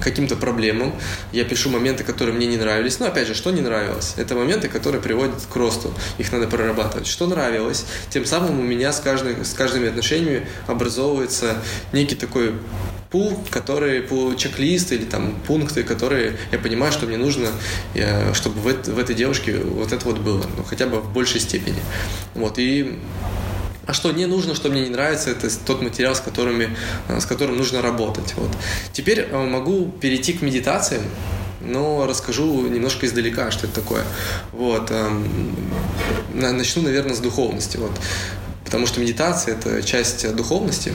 каким-то проблемам. Я пишу моменты, которые мне не нравились. Но опять же, что не нравилось? Это моменты, которые приводят к росту. Их надо прорабатывать. Что нравилось? Тем самым у меня с, каждый, с каждыми отношениями образовывается некий такой пул, которые по чек-лист или там пункты, которые я понимаю, что мне нужно, э, чтобы в, в этой девушке вот это вот было, ну, хотя бы в большей степени. Вот, и а что не нужно, что мне не нравится, это тот материал, с, которыми, э, с которым нужно работать. Вот. Теперь э, могу перейти к медитациям, но расскажу немножко издалека, что это такое. Вот. Эм, начну, наверное, с духовности. Вот. Потому что медитация – это часть духовности.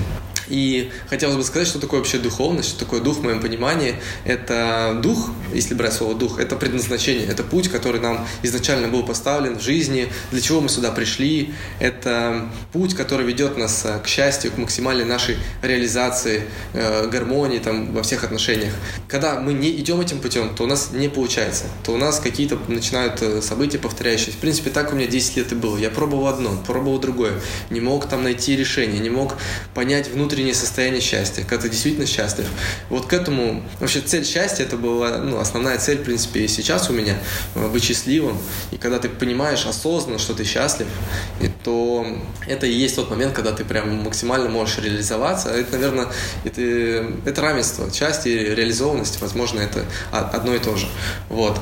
И хотелось бы сказать, что такое вообще духовность, что такое дух в моем понимании. Это дух, если брать слово дух, это предназначение, это путь, который нам изначально был поставлен в жизни, для чего мы сюда пришли. Это путь, который ведет нас э, к счастью, к максимальной нашей реализации, э, гармонии там, во всех отношениях. Когда мы не идем этим путем, то у нас не получается, то у нас какие-то начинают э, события повторяющиеся. В принципе, так у меня 10 лет и было. Я пробовал одно, пробовал другое, не мог там найти решение, не мог понять внутренне внутреннее состояние счастья, когда ты действительно счастлив. Вот к этому, вообще цель счастья, это была ну, основная цель, в принципе, и сейчас у меня, э, быть счастливым. И когда ты понимаешь осознанно, что ты счастлив, то это и есть тот момент, когда ты прям максимально можешь реализоваться. Это, наверное, это, это равенство, счастье и реализованность, возможно, это одно и то же. Вот.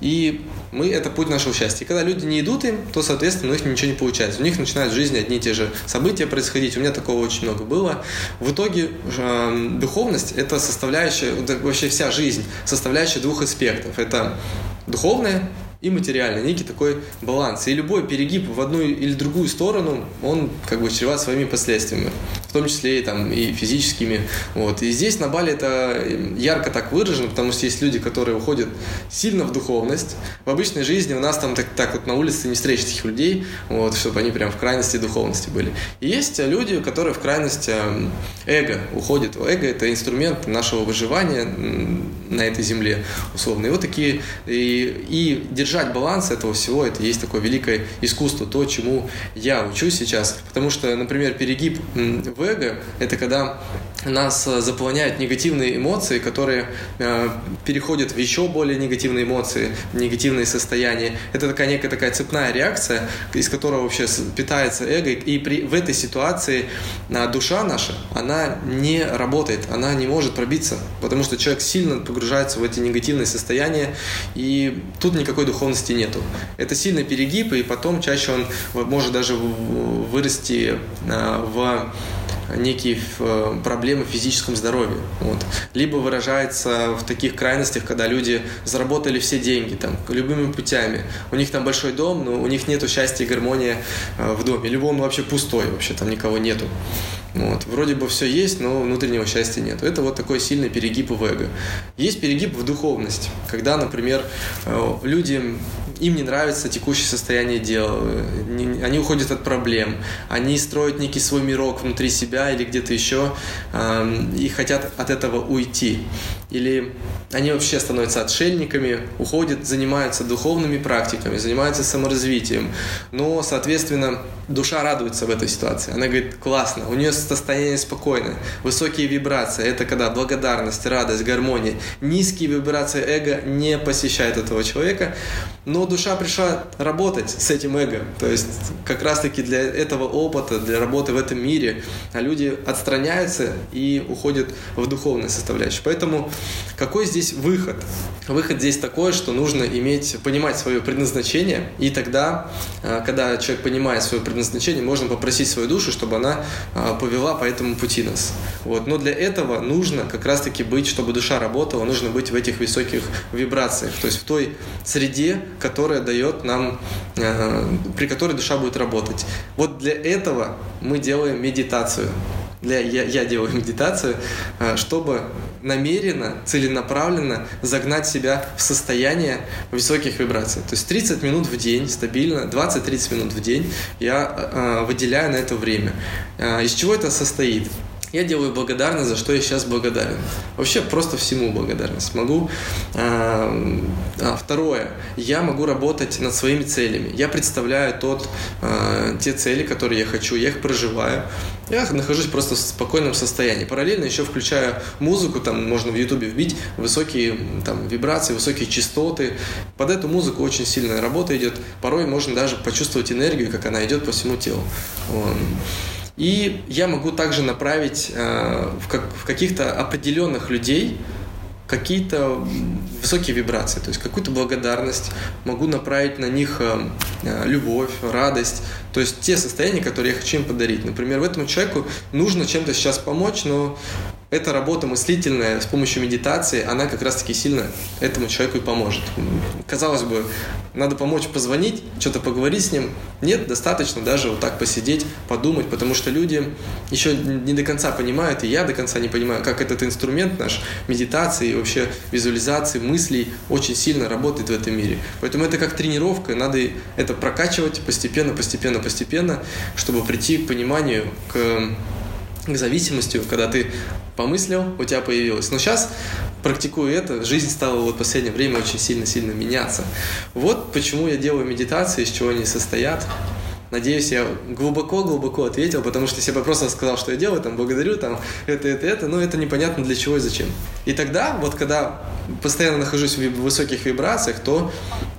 И мы это путь нашего счастья. И когда люди не идут им, то, соответственно, у них ничего не получается. У них начинают в жизни одни и те же события происходить. У меня такого очень много было. В итоге э, духовность – это составляющая, вообще вся жизнь, составляющая двух аспектов. Это духовное и материальное, некий такой баланс. И любой перегиб в одну или другую сторону, он как бы чреват своими последствиями, в том числе и, там, и физическими. Вот. И здесь на Бали это ярко так выражено, потому что есть люди, которые уходят сильно в духовность. В обычной жизни у нас там так, так вот на улице не встретишь таких людей, вот, чтобы они прям в крайности духовности были. И есть люди, которые в крайность эм, эго уходят. Эго – это инструмент нашего выживания на этой земле, условно. И вот такие, и, и держать баланс этого всего, это есть такое великое искусство, то, чему я учусь сейчас. Потому что, например, перегиб эго – это когда нас э, заполняют негативные эмоции, которые э, переходят в еще более негативные эмоции, негативные состояния. Это такая некая такая цепная реакция, из которой вообще питается эго. И при, в этой ситуации э, душа наша, она не работает, она не может пробиться, потому что человек сильно погружается в эти негативные состояния, и тут никакой духовности нету. Это сильный перегиб, и потом чаще он может даже вырасти э, в некие э, проблемы в физическом здоровье. Вот. Либо выражается в таких крайностях, когда люди заработали все деньги там, любыми путями. У них там большой дом, но у них нету счастья и гармонии э, в доме. Либо он вообще пустой, вообще там никого нету. Вот. Вроде бы все есть, но внутреннего счастья нет. Это вот такой сильный перегиб в эго. Есть перегиб в духовность, когда, например, э, люди им не нравится текущее состояние дел, они уходят от проблем, они строят некий свой мирок внутри себя или где-то еще и хотят от этого уйти. Или они вообще становятся отшельниками, уходят, занимаются духовными практиками, занимаются саморазвитием. Но, соответственно, душа радуется в этой ситуации. Она говорит, классно, у нее состояние спокойное, высокие вибрации, это когда благодарность, радость, гармония. Низкие вибрации эго не посещают этого человека, но душа пришла работать с этим эго. То есть как раз-таки для этого опыта, для работы в этом мире, а люди отстраняются и уходят в духовную составляющую. Поэтому какой здесь выход? Выход здесь такой, что нужно иметь, понимать свое предназначение, и тогда, а, когда человек понимает свое предназначение, можно попросить свою душу, чтобы она а, повела по этому пути нас. Вот. Но для этого нужно как раз-таки быть, чтобы душа работала, нужно быть в этих высоких вибрациях, то есть в той среде, которая дает нам, а, при которой душа будет работать. Вот для этого мы делаем медитацию для, я, я делаю медитацию, чтобы намеренно, целенаправленно загнать себя в состояние высоких вибраций. То есть 30 минут в день, стабильно, 20-30 минут в день я э, выделяю на это время. Э, из чего это состоит? Я делаю благодарность, за что я сейчас благодарен. Вообще просто всему благодарность. Могу. Э, а, второе. Я могу работать над своими целями. Я представляю тот, э, те цели, которые я хочу. Я их проживаю. Я нахожусь просто в спокойном состоянии. Параллельно еще включаю музыку, там можно в ютубе вбить высокие там, вибрации, высокие частоты. Под эту музыку очень сильная работа идет. Порой можно даже почувствовать энергию, как она идет по всему телу. И я могу также направить э, в, как, в каких-то определенных людей какие-то высокие вибрации, то есть какую-то благодарность, могу направить на них э, э, любовь, радость, то есть те состояния, которые я хочу им подарить. Например, в этому человеку нужно чем-то сейчас помочь, но эта работа мыслительная с помощью медитации, она как раз-таки сильно этому человеку и поможет. Казалось бы, надо помочь позвонить, что-то поговорить с ним. Нет, достаточно даже вот так посидеть, подумать, потому что люди еще не до конца понимают, и я до конца не понимаю, как этот инструмент наш медитации, вообще визуализации, мыслей очень сильно работает в этом мире. Поэтому это как тренировка, надо это прокачивать постепенно, постепенно, постепенно, чтобы прийти к пониманию, к к зависимости, когда ты помыслил, у тебя появилось. Но сейчас, практикуя это, жизнь стала вот в последнее время очень сильно-сильно меняться. Вот почему я делаю медитации, из чего они состоят. Надеюсь, я глубоко-глубоко ответил, потому что если бы я просто сказал, что я делаю, там, благодарю, там, это, это, это, но это непонятно для чего и зачем. И тогда, вот когда постоянно нахожусь в высоких вибрациях, то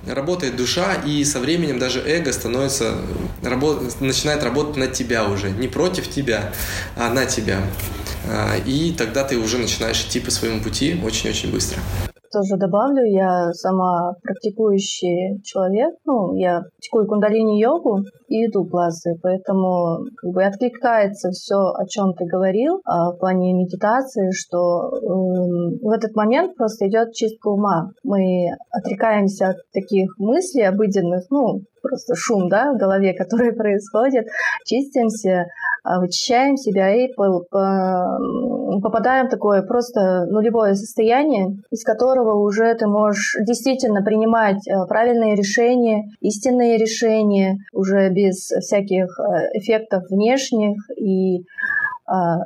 работает душа, и со временем даже эго становится, работ, начинает работать на тебя уже, не против тебя, а на тебя. А, и тогда ты уже начинаешь идти по своему пути очень-очень быстро тоже добавлю, я сама практикующий человек, ну, я практикую кундалини-йогу и иду классы, поэтому как бы откликается все, о чем ты говорил а, в плане медитации, что э, в этот момент просто идет чистка ума. Мы отрекаемся от таких мыслей обыденных, ну, просто шум, да, в голове, [laughs] который происходит, чистимся, вычищаем себя и попадаем в такое просто нулевое состояние, из которого уже ты можешь действительно принимать э, правильные решения, истинные решения, уже без всяких э, эффектов внешних, а,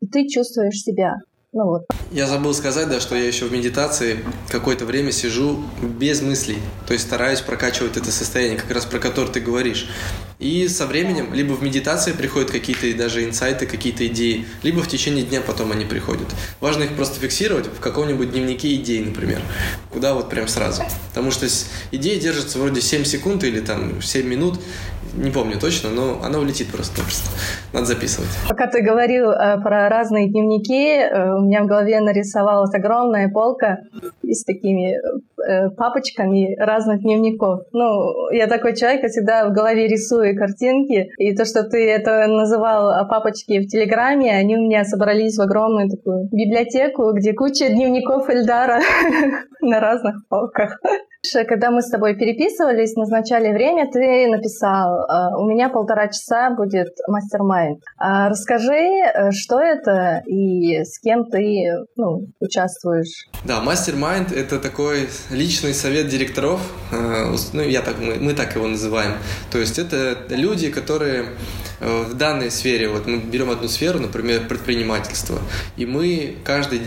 и ты чувствуешь себя. Ну вот. Я забыл сказать, да, что я еще в медитации какое-то время сижу без мыслей. То есть стараюсь прокачивать это состояние, как раз про которое ты говоришь. И со временем либо в медитации приходят какие-то даже инсайты, какие-то идеи, либо в течение дня потом они приходят. Важно их просто фиксировать в каком-нибудь дневнике идей, например. Куда вот прям сразу. Потому что идея держится вроде 7 секунд или там 7 минут, не помню точно, но она улетит просто-напросто. Надо записывать. Пока ты говорил э, про разные дневники, э, у меня в голове нарисовалась огромная полка с такими э, папочками разных дневников. Ну, я такой человек, я всегда в голове рисую картинки, и то, что ты это называл э, папочки в Телеграме, они у меня собрались в огромную такую библиотеку, где куча дневников Эльдара [laughs] на разных полках. Когда мы с тобой переписывались, назначали время, ты написал, «Э, у меня полтора часа будет мастер-майнд. А расскажи, э, что это и с кем ты ну, участвуешь? Да, мастер-майнд — это такой личный совет директоров, э, ну, я так, мы, мы так его называем. То есть это люди, которые в данной сфере, вот мы берем одну сферу, например, предпринимательство, и мы каждый,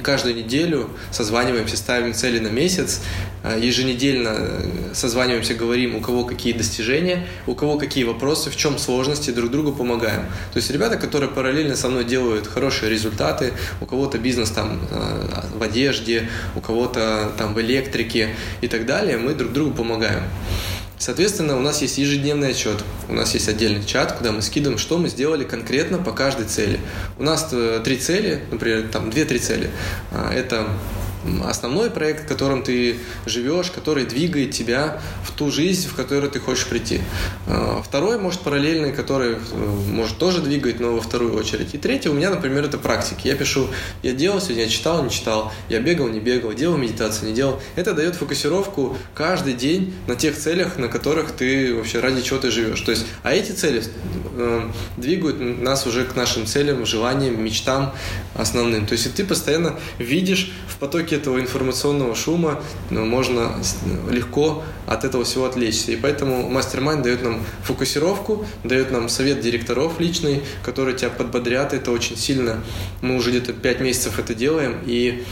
каждую неделю созваниваемся, ставим цели на месяц, э, еженедельно созваниваемся, говорим, у кого какие достижения, у кого какие вопросы, в чем сложности, друг другу помогаем. То есть ребята, которые параллельно со мной делают хорошие результаты, у кого-то бизнес там в одежде, у кого-то там в электрике и так далее, мы друг другу помогаем. Соответственно, у нас есть ежедневный отчет, у нас есть отдельный чат, куда мы скидываем, что мы сделали конкретно по каждой цели. У нас э, три цели, например, там две-три цели. А, это основной проект, в котором ты живешь, который двигает тебя в ту жизнь, в которую ты хочешь прийти. А, второй, может, параллельный, который, э, может, тоже двигает, но во вторую очередь. И третий у меня, например, это практики. Я пишу, я делал сегодня, я читал, не читал, я бегал, не бегал, делал медитацию, не делал. Это дает фокусировку каждый день на тех целях, на которых ты вообще ради чего ты живешь. То есть, а эти цели э, двигают нас уже к нашим целям, желаниям, мечтам основным. То есть, ты постоянно видишь в потоке этого информационного шума ну, можно легко от этого всего отвлечься. И поэтому мастер-майнд дает нам фокусировку, дает нам совет директоров личный, которые тебя подбодрят. Это очень сильно. Мы уже где-то 5 месяцев это делаем, и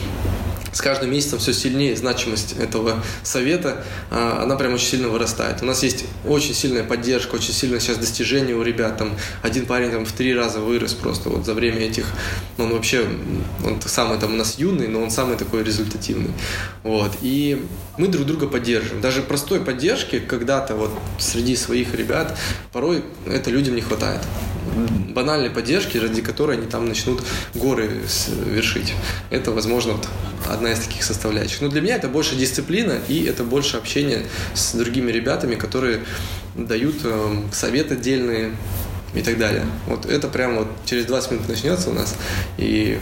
с каждым месяцем все сильнее значимость этого совета, а, она прям очень сильно вырастает. У нас есть очень сильная поддержка, очень сильное сейчас достижение у ребят. Там один парень там в три раза вырос просто вот за время этих, он вообще, он самый там у нас юный, но он самый такой результативный. Вот. И мы друг друга поддерживаем. Даже простой поддержки когда-то вот среди своих ребят порой это людям не хватает банальной поддержки, ради которой они там начнут горы вершить. Это, возможно, вот одна из таких составляющих. Но для меня это больше дисциплина и это больше общение с другими ребятами, которые дают э, советы отдельные, и так далее. Вот это прямо вот через 20 минут начнется у нас. И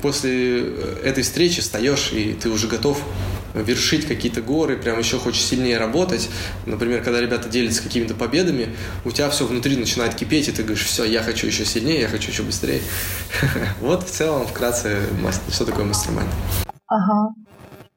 после э, этой встречи встаешь, и ты уже готов вершить какие-то горы, прям еще хочешь сильнее работать. Например, когда ребята делятся какими-то победами, у тебя все внутри начинает кипеть, и ты говоришь, все, я хочу еще сильнее, я хочу еще быстрее. [laughs] Вот в целом, вкратце, что такое мастер-майнд. Ага.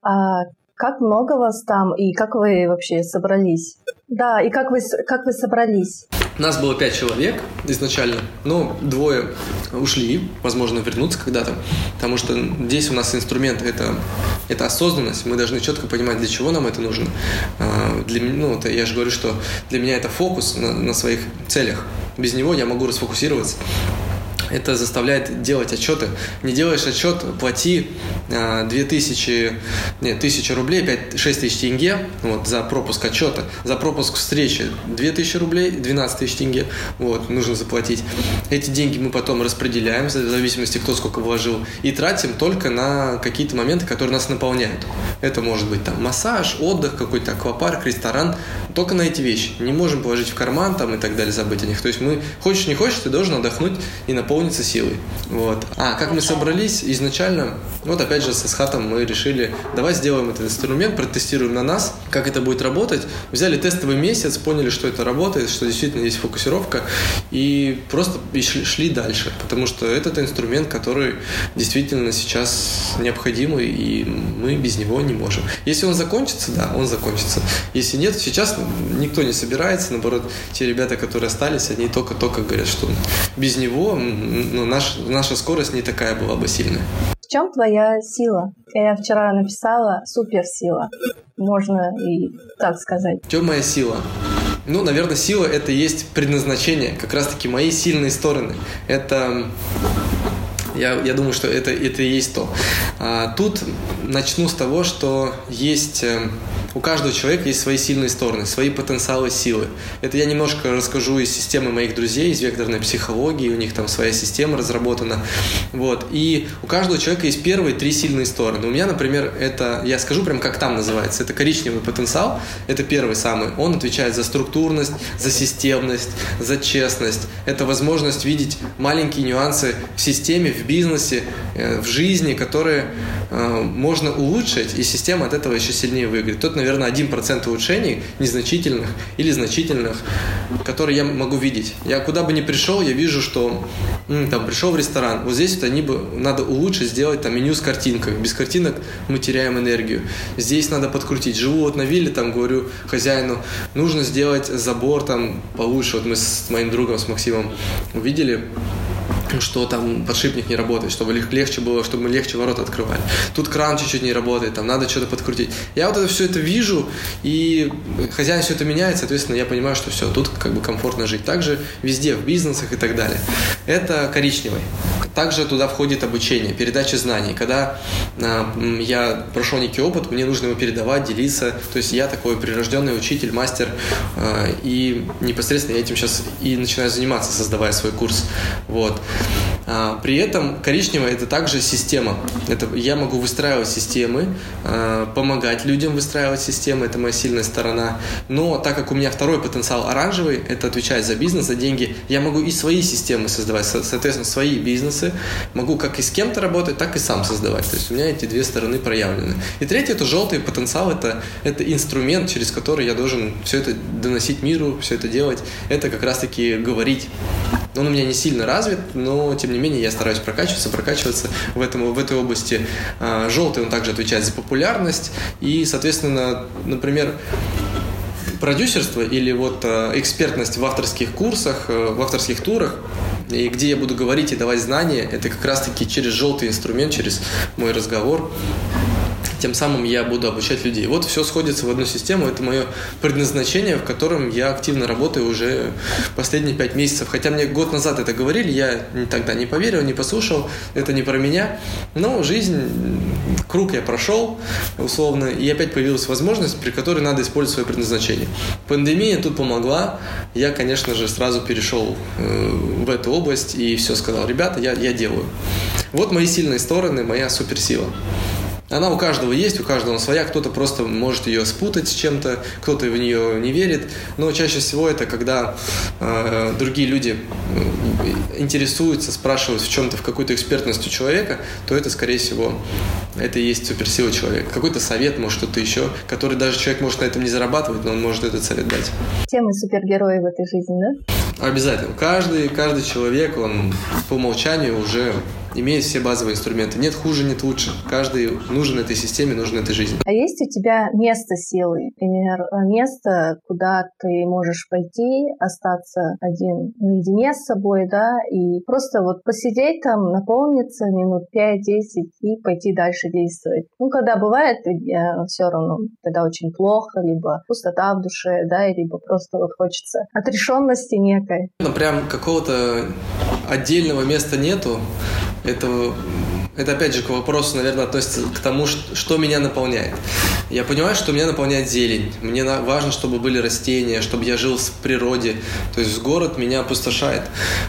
А как много вас там и как вы вообще собрались? Да, и как вы, как вы собрались? Нас было пять человек изначально, но двое ушли, возможно, вернуться когда-то, потому что здесь у нас инструмент это, это осознанность, мы должны четко понимать, для чего нам это нужно. А, для, ну, это, я же говорю, что для меня это фокус на, на своих целях. Без него я могу расфокусироваться это заставляет делать отчеты. Не делаешь отчет, плати 2000, а, нет, 1000 рублей, 5, 6 тысяч тенге вот, за пропуск отчета, за пропуск встречи 2000 рублей, 12 тысяч тенге вот, нужно заплатить. Эти деньги мы потом распределяем, в зависимости, кто сколько вложил, и тратим только на какие-то моменты, которые нас наполняют. Это может быть там массаж, отдых, какой-то аквапарк, ресторан, только на эти вещи. Не можем положить в карман там и так далее, забыть о них. То есть мы, хочешь не хочешь, ты должен отдохнуть и наполнить наполнится силой. Вот. А как мы собрались изначально, вот опять же с Хатом мы решили, давай сделаем этот инструмент, протестируем на нас, как это будет работать. Взяли тестовый месяц, поняли, что это работает, что действительно есть фокусировка, и просто шли, шли дальше, потому что этот инструмент, который действительно сейчас необходимый, и мы без него не можем. Если он закончится, да, он закончится. Если нет, сейчас никто не собирается, наоборот, те ребята, которые остались, они только-только говорят, что без него ну, наш, наша скорость не такая была бы сильная. В чем твоя сила? Я вчера написала суперсила. Можно и так сказать. В чем моя сила? Ну, наверное, сила это и есть предназначение, как раз-таки мои сильные стороны. Это я, я думаю, что это, это и есть то. А, тут начну с того, что есть эм, у каждого человека есть свои сильные стороны, свои потенциалы силы. Это я немножко расскажу из системы моих друзей, из векторной психологии, у них там своя система разработана. Вот. И у каждого человека есть первые три сильные стороны. У меня, например, это, я скажу прям как там называется, это коричневый потенциал, это первый самый. Он отвечает за структурность, за системность, за честность. Это возможность видеть маленькие нюансы в системе, в бизнесе, э, в жизни, которые можно улучшить, и система от этого еще сильнее выиграет. Тут, наверное, 1% улучшений незначительных или значительных, которые я могу видеть. Я куда бы ни пришел, я вижу, что там пришел в ресторан, вот здесь вот они бы надо улучшить, сделать там меню с картинками. Без картинок мы теряем энергию. Здесь надо подкрутить. Живу вот на вилле, там говорю хозяину, нужно сделать забор там получше. Вот мы с моим другом, с Максимом увидели, что там подшипник не работает, чтобы легче было, чтобы мы легче ворота открывали. Тут кран чуть-чуть не работает, там надо что-то подкрутить. Я вот это все это вижу, и хозяин все это меняет, соответственно, я понимаю, что все, тут как бы комфортно жить. Также везде, в бизнесах и так далее. Это коричневый. Также туда входит обучение, передача знаний. Когда э, я прошел некий опыт, мне нужно его передавать, делиться. То есть я такой прирожденный учитель, мастер, э, и непосредственно я этим сейчас и начинаю заниматься, создавая свой курс. Вот. А, при этом коричневая это также система. Это я могу выстраивать системы, а, помогать людям выстраивать системы, это моя сильная сторона. Но так как у меня второй потенциал оранжевый, это отвечать за бизнес, за деньги, я могу и свои системы создавать, соответственно, свои бизнесы. Могу как и с кем-то работать, так и сам создавать. То есть у меня эти две стороны проявлены. И третий это желтый потенциал, это, это инструмент, через который я должен все это доносить миру, все это делать. Это как раз-таки говорить он у меня не сильно развит, но тем не менее я стараюсь прокачиваться, прокачиваться в, этом, в этой области. А, желтый он также отвечает за популярность и, соответственно, например, продюсерство или вот а, экспертность в авторских курсах, э, в авторских турах, и где я буду говорить и давать знания, это как раз-таки через желтый инструмент, через мой разговор тем самым я буду обучать людей. Вот все сходится в одну систему, это мое предназначение, в котором я активно работаю уже последние пять месяцев. Хотя мне год назад это говорили, я тогда не поверил, не послушал, это не про меня. Но жизнь, круг я прошел, условно, и опять появилась возможность, при которой надо использовать свое предназначение. Пандемия тут помогла, я, конечно же, сразу перешел э, в эту область и все сказал, ребята, я, я делаю. Вот мои сильные стороны, моя суперсила. Она у каждого есть, у каждого своя, кто-то просто может ее спутать с чем-то, кто-то в нее не верит, но чаще всего это когда э, другие люди э, интересуются, спрашивают в чем-то, в какой-то экспертности у человека, то это, скорее всего, это и есть суперсила человека. Какой-то совет, может, что-то еще, который даже человек может на этом не зарабатывать, но он может этот совет дать. Темы супергерои в этой жизни, да? Обязательно. Каждый, каждый человек, он по умолчанию уже имеет все базовые инструменты. Нет хуже, нет лучше. Каждый нужен этой системе, нужен этой жизни. А есть у тебя место силы? Например, место, куда ты можешь пойти, остаться один наедине с собой, да, и просто вот посидеть там, наполниться минут 5-10 и пойти дальше действовать. Ну, когда бывает, э, все равно тогда очень плохо, либо пустота в душе, да, либо просто вот хочется отрешенности некой. Ну, прям какого-то отдельного места нету. Это, это опять же к вопросу, наверное, относится к тому, что меня наполняет. Я понимаю, что меня наполняет зелень. Мне важно, чтобы были растения, чтобы я жил в природе. То есть город меня опустошает.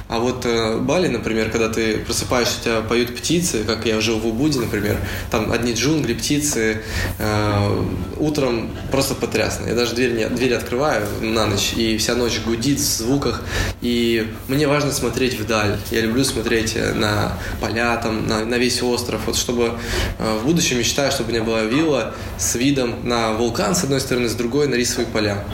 А вот э, Бали, например, когда ты просыпаешься, у тебя поют птицы, как я жил в Убуде, например, там одни джунгли, птицы, э, утром просто потрясно. Я даже дверь, не, дверь открываю на ночь, и вся ночь гудит в звуках, и мне важно смотреть вдаль. Я люблю смотреть на поля, там, на, на весь остров, вот чтобы э, в будущем мечтаю, чтобы у меня была вилла с видом на вулкан с одной стороны, с другой на рисовые поля.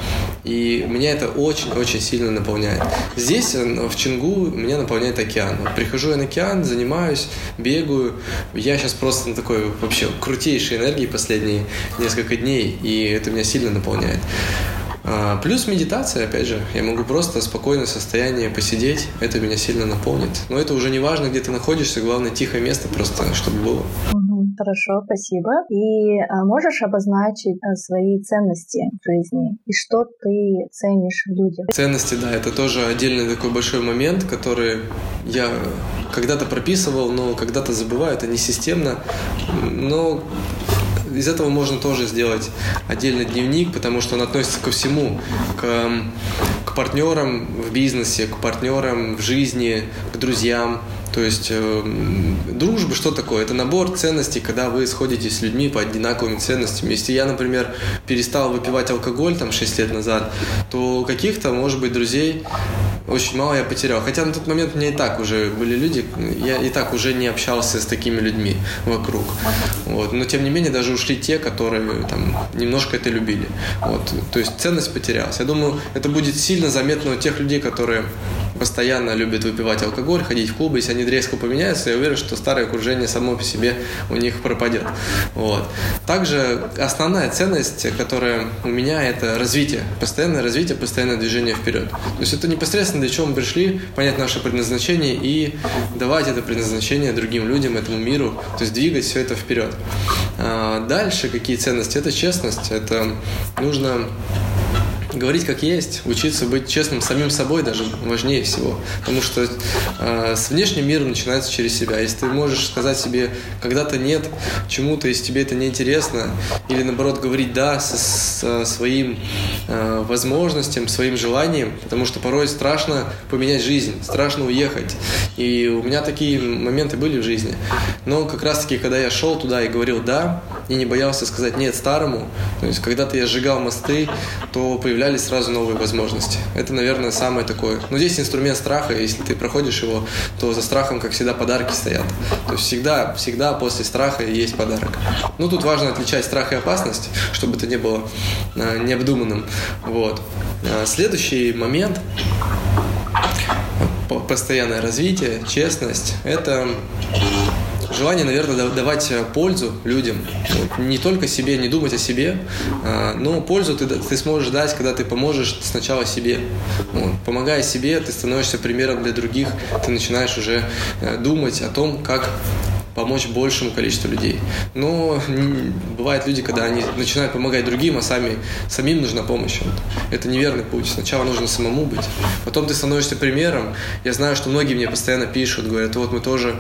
И меня это очень-очень сильно наполняет. Здесь, э, в Чингу, меня наполняет океан. Вот прихожу я на океан, занимаюсь, бегаю. Я сейчас просто на такой вообще крутейшей энергии последние несколько дней, и это меня сильно наполняет. А, плюс медитация, опять же, я могу просто в спокойном состоянии посидеть, это меня сильно наполнит. Но это уже не важно, где ты находишься, главное тихое место просто, чтобы было. Хорошо, спасибо. И а, можешь обозначить а, свои ценности в жизни и что ты ценишь в людях? Ценности, да, это тоже отдельный такой большой момент, который я когда-то прописывал, но когда-то забываю, это не системно, но из этого можно тоже сделать отдельный дневник, потому что он относится ко всему, к, к партнерам в бизнесе, к партнерам в жизни, к друзьям. То есть э, дружба что такое? Это набор ценностей, когда вы сходите с людьми по одинаковым ценностям. Если я, например, перестал выпивать алкоголь там 6 лет назад, то каких-то, может быть, друзей очень мало я потерял. Хотя на тот момент у меня и так уже были люди, я и так уже не общался с такими людьми вокруг. Вот. Но тем не менее даже ушли те, которые там немножко это любили. Вот. То есть ценность потерялась. Я думаю, это будет сильно заметно у тех людей, которые постоянно любят выпивать алкоголь, ходить в клубы, если они резко поменяются, я уверен, что старое окружение само по себе у них пропадет. Вот. Также основная ценность, которая у меня, это развитие, постоянное развитие, постоянное движение вперед. То есть это непосредственно для чего мы пришли, понять наше предназначение и давать это предназначение другим людям, этому миру, то есть двигать все это вперед. А дальше какие ценности? Это честность, это нужно говорить как есть, учиться быть честным самим собой даже важнее всего. Потому что э, с внешним миром начинается через себя. Если ты можешь сказать себе когда-то нет чему-то, если тебе это неинтересно, или наоборот говорить да со, со своим э, возможностям, своим желанием, потому что порой страшно поменять жизнь, страшно уехать. И у меня такие моменты были в жизни. Но как раз-таки, когда я шел туда и говорил да, и не боялся сказать нет старому, то есть когда-то я сжигал мосты, то появлялись появлялись сразу новые возможности. Это, наверное, самое такое. Но здесь инструмент страха, если ты проходишь его, то за страхом, как всегда, подарки стоят. То есть всегда, всегда после страха есть подарок. Ну, тут важно отличать страх и опасность, чтобы это не было э, необдуманным. Вот. А следующий момент постоянное развитие, честность, это желание, наверное, давать э, пользу людям. Не только себе, не думать о себе, а, но пользу ты, ты сможешь дать, когда ты поможешь сначала себе. Вот. Помогая себе, ты становишься примером для других, ты начинаешь уже э, думать о том, как помочь большему количеству людей. Но бывают люди, когда они начинают помогать другим, а сами, самим нужна помощь. Вот. Это неверный путь. Сначала нужно самому быть. Потом ты становишься примером. Я знаю, что многие мне постоянно пишут, говорят, вот мы тоже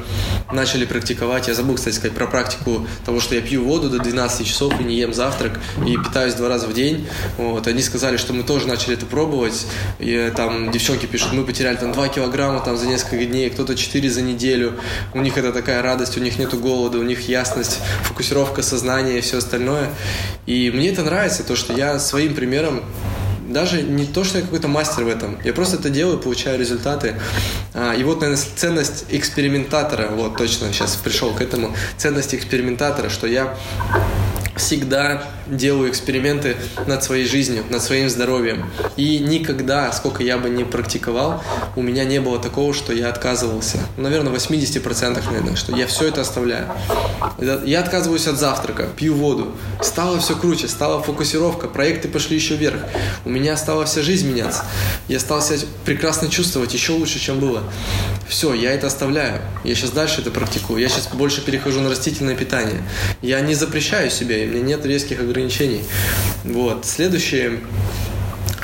начали практиковать. Я забыл, кстати, сказать про практику того, что я пью воду до 12 часов и не ем завтрак, и питаюсь два раза в день. Вот. Они сказали, что мы тоже начали это пробовать. И там девчонки пишут, мы потеряли там 2 килограмма там, за несколько дней, кто-то 4 за неделю. У них это такая радость, них нету голода, у них ясность, фокусировка сознания и все остальное. И мне это нравится, то, что я своим примером даже не то, что я какой-то мастер в этом. Я просто это делаю, получаю результаты. А, и вот, наверное, ценность экспериментатора, вот точно сейчас пришел к этому, ценность экспериментатора, что я всегда делаю эксперименты над своей жизнью, над своим здоровьем. И никогда, сколько я бы не практиковал, у меня не было такого, что я отказывался. Наверное, 80% наверное, что я все это оставляю. Я отказываюсь от завтрака, пью воду. Стало все круче, стала фокусировка, проекты пошли еще вверх. У меня стала вся жизнь меняться. Я стал себя прекрасно чувствовать, еще лучше, чем было. Все, я это оставляю. Я сейчас дальше это практикую. Я сейчас больше перехожу на растительное питание. Я не запрещаю себе, у меня нет резких ограничений. Вот. Следующее,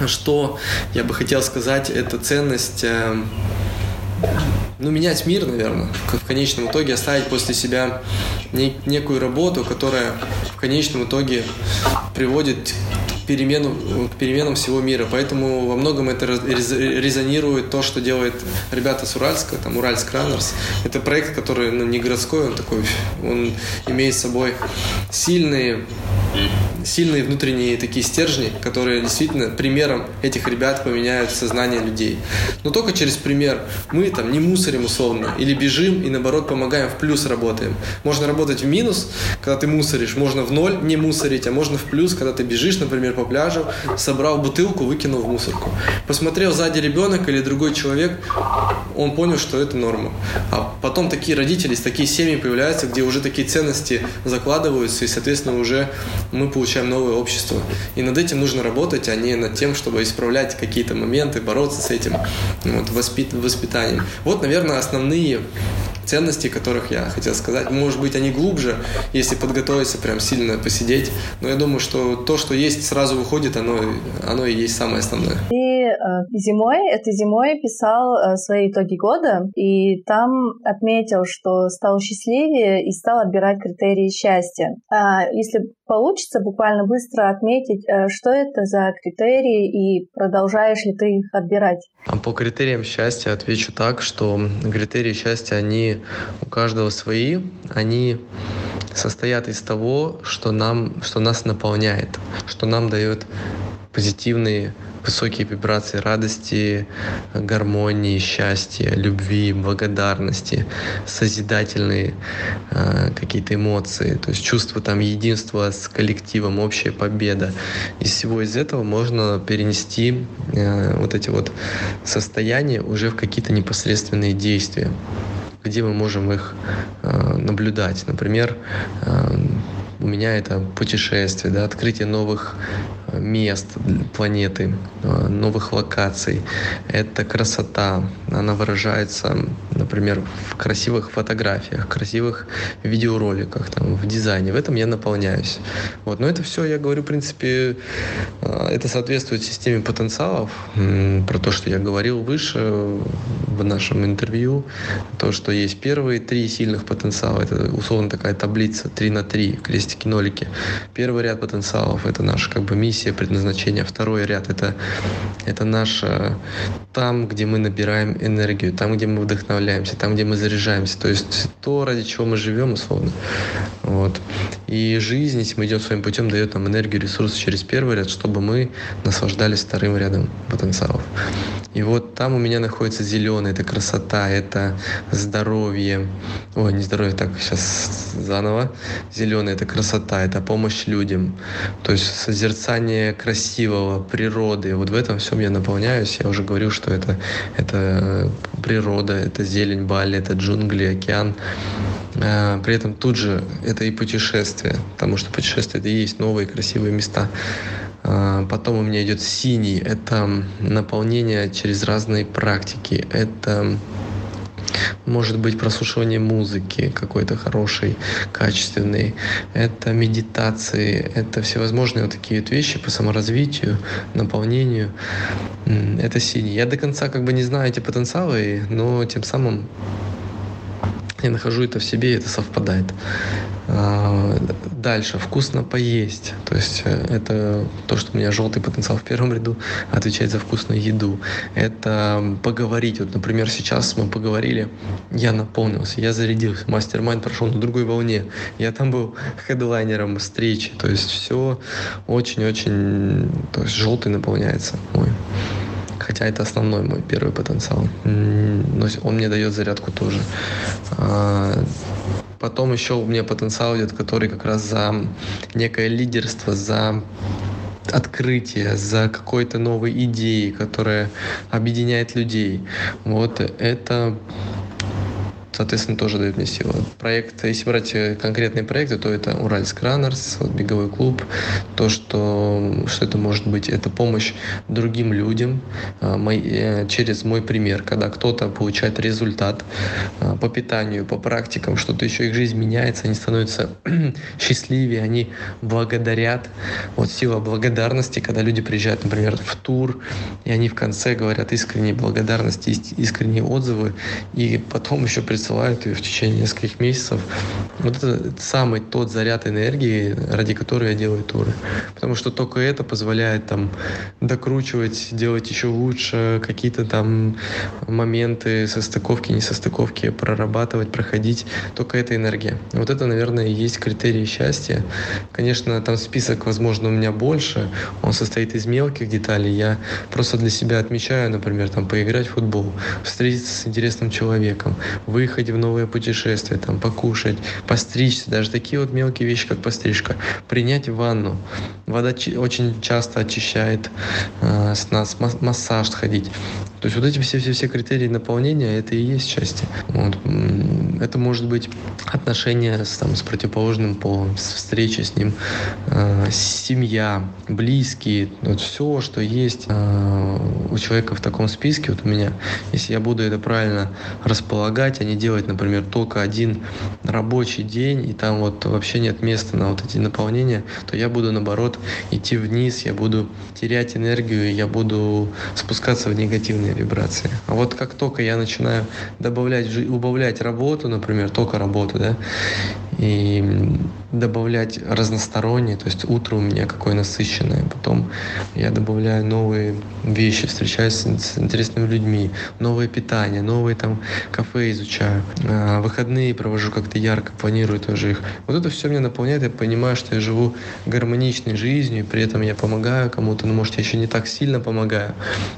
что я бы хотел сказать, это ценность э, ну, менять мир, наверное, в конечном итоге оставить после себя некую работу, которая в конечном итоге приводит перемену, к переменам всего мира. Поэтому во многом это резонирует то, что делает ребята с Уральска, там Уральск Раннерс. Это проект, который ну, не городской, он такой, он имеет с собой сильные сильные внутренние такие стержни, которые действительно примером этих ребят поменяют сознание людей. Но только через пример. Мы там не мусорим условно, или бежим и наоборот помогаем, в плюс работаем. Можно работать в минус, когда ты мусоришь, можно в ноль не мусорить, а можно в плюс, когда ты бежишь, например, по пляжу, собрал бутылку, выкинул в мусорку. Посмотрел сзади ребенок или другой человек, он понял, что это норма. А потом такие родители, такие семьи появляются, где уже такие ценности закладываются, и, соответственно, уже мы получаем новое общество. И над этим нужно работать, а не над тем, чтобы исправлять какие-то моменты, бороться с этим вот, воспит, воспитанием. Вот, наверное, основные ценности, которых я хотел сказать. Может быть, они глубже, если подготовиться, прям сильно посидеть. Но я думаю, что то, что есть, сразу выходит, оно, оно и есть самое основное. И э, зимой, этой зимой писал э, свои итоги года, и там отметил, что стал счастливее и стал отбирать критерии счастья. А если получится буквально быстро отметить, э, что это за критерии и продолжаешь ли ты их отбирать? А по критериям счастья отвечу так, что критерии счастья, они у каждого свои, они состоят из того, что, нам, что нас наполняет, что нам дает позитивные высокие вибрации радости, гармонии, счастья, любви, благодарности, созидательные э, какие-то эмоции, то есть чувство там единства с коллективом, общая победа. Из всего из этого можно перенести э, вот эти вот состояния уже в какие-то непосредственные действия где мы можем их э, наблюдать. Например, э, у меня это путешествие, да, открытие новых э, мест планеты, э, новых локаций. Это красота. Она выражается, например, в красивых фотографиях, красивых видеороликах, там, в дизайне. В этом я наполняюсь. Вот. Но это все, я говорю, в принципе, э, это соответствует системе потенциалов. Про то, что я говорил выше в нашем интервью. То, что есть первые три сильных потенциала. Это условно такая таблица 3 на 3, крест крестики-нолики. Первый ряд потенциалов — это наша как бы миссия, предназначение. Второй ряд — это, это наше там, где мы набираем энергию, там, где мы вдохновляемся, там, где мы заряжаемся. То есть то, ради чего мы живем, условно. Вот. И жизнь, если мы идем своим путем, дает нам энергию, ресурсы через первый ряд, чтобы мы наслаждались вторым рядом потенциалов. И вот там у меня находится зеленый, это красота, это здоровье. Ой, не здоровье, так, сейчас заново. Зеленый — это красота, это помощь людям. То есть созерцание красивого, природы. Вот в этом всем я наполняюсь. Я уже говорю, что это, это природа, это зелень Бали, это джунгли, океан. А, при этом тут же это и путешествие, потому что путешествие это и есть новые красивые места. А, потом у меня идет синий, это наполнение через разные практики, это может быть прослушивание музыки какой-то хорошей, качественной, это медитации, это всевозможные вот такие вот вещи по саморазвитию, наполнению. Это синий. Я до конца как бы не знаю эти потенциалы, но тем самым я нахожу это в себе, и это совпадает. А, дальше, вкусно поесть. То есть э, это то, что у меня желтый потенциал в первом ряду, отвечает за вкусную еду. Это поговорить. Вот, например, сейчас мы поговорили, я наполнился, я зарядился, мастер-майнд прошел на другой волне. Я там был хедлайнером встречи. То есть все очень-очень... То есть желтый наполняется мой хотя это основной мой первый потенциал. Но он мне дает зарядку тоже. А, потом еще у меня потенциал идет, который как раз за некое лидерство, за открытие, за какой-то новой идеей, которая объединяет людей. Вот это соответственно, тоже дает мне силу. Проект, если брать э, конкретные проекты, то это Уральск Раннерс, вот беговой клуб. То, что, что это может быть, это помощь другим людям а, мой, э, через мой пример, когда кто-то получает результат по питанию, по практикам, что-то еще их жизнь меняется, они становятся [clears throat] счастливее, они благодарят. Вот сила благодарности, когда люди приезжают, например, в тур, и они в конце говорят искренние благодарности, искренние отзывы, и потом еще представляют присылают ее в течение нескольких месяцев. Вот это самый тот заряд энергии, ради которой я делаю туры. Потому что только это позволяет там докручивать, делать еще лучше, какие-то там моменты состыковки, несостыковки прорабатывать, проходить. Только эта энергия. Вот это, наверное, и есть критерии счастья. Конечно, там список, возможно, у меня больше. Он состоит из мелких деталей. Я просто для себя отмечаю, например, там поиграть в футбол, встретиться с интересным человеком, выехать выехать в новое путешествие, там, покушать, постричься, даже такие вот мелкие вещи, как пострижка, принять ванну. Вода очень часто очищает э, с нас, массаж сходить. То есть вот эти все-все-все критерии наполнения, это и есть счастье. Вот. Это может быть отношения с, там, с противоположным полом, встреча с ним, э, семья, близкие, вот все, что есть э, у человека в таком списке, вот у меня, если я буду это правильно располагать, а не делать, например, только один рабочий день, и там вот вообще нет места на вот эти наполнения, то я буду, наоборот, идти вниз, я буду терять энергию, я буду спускаться в негативные вибрации. А вот как только я начинаю добавлять, убавлять работу, например, только работу, да, и добавлять разносторонние, то есть утро у меня какое насыщенное, потом я добавляю новые вещи, встречаюсь с интересными людьми, новое питание, новые там кафе изучаю, а выходные провожу как-то ярко, планирую тоже их. Вот это все меня наполняет, я понимаю, что я живу гармоничной жизнью, и при этом я помогаю кому-то, ну может я еще не так сильно помогаю,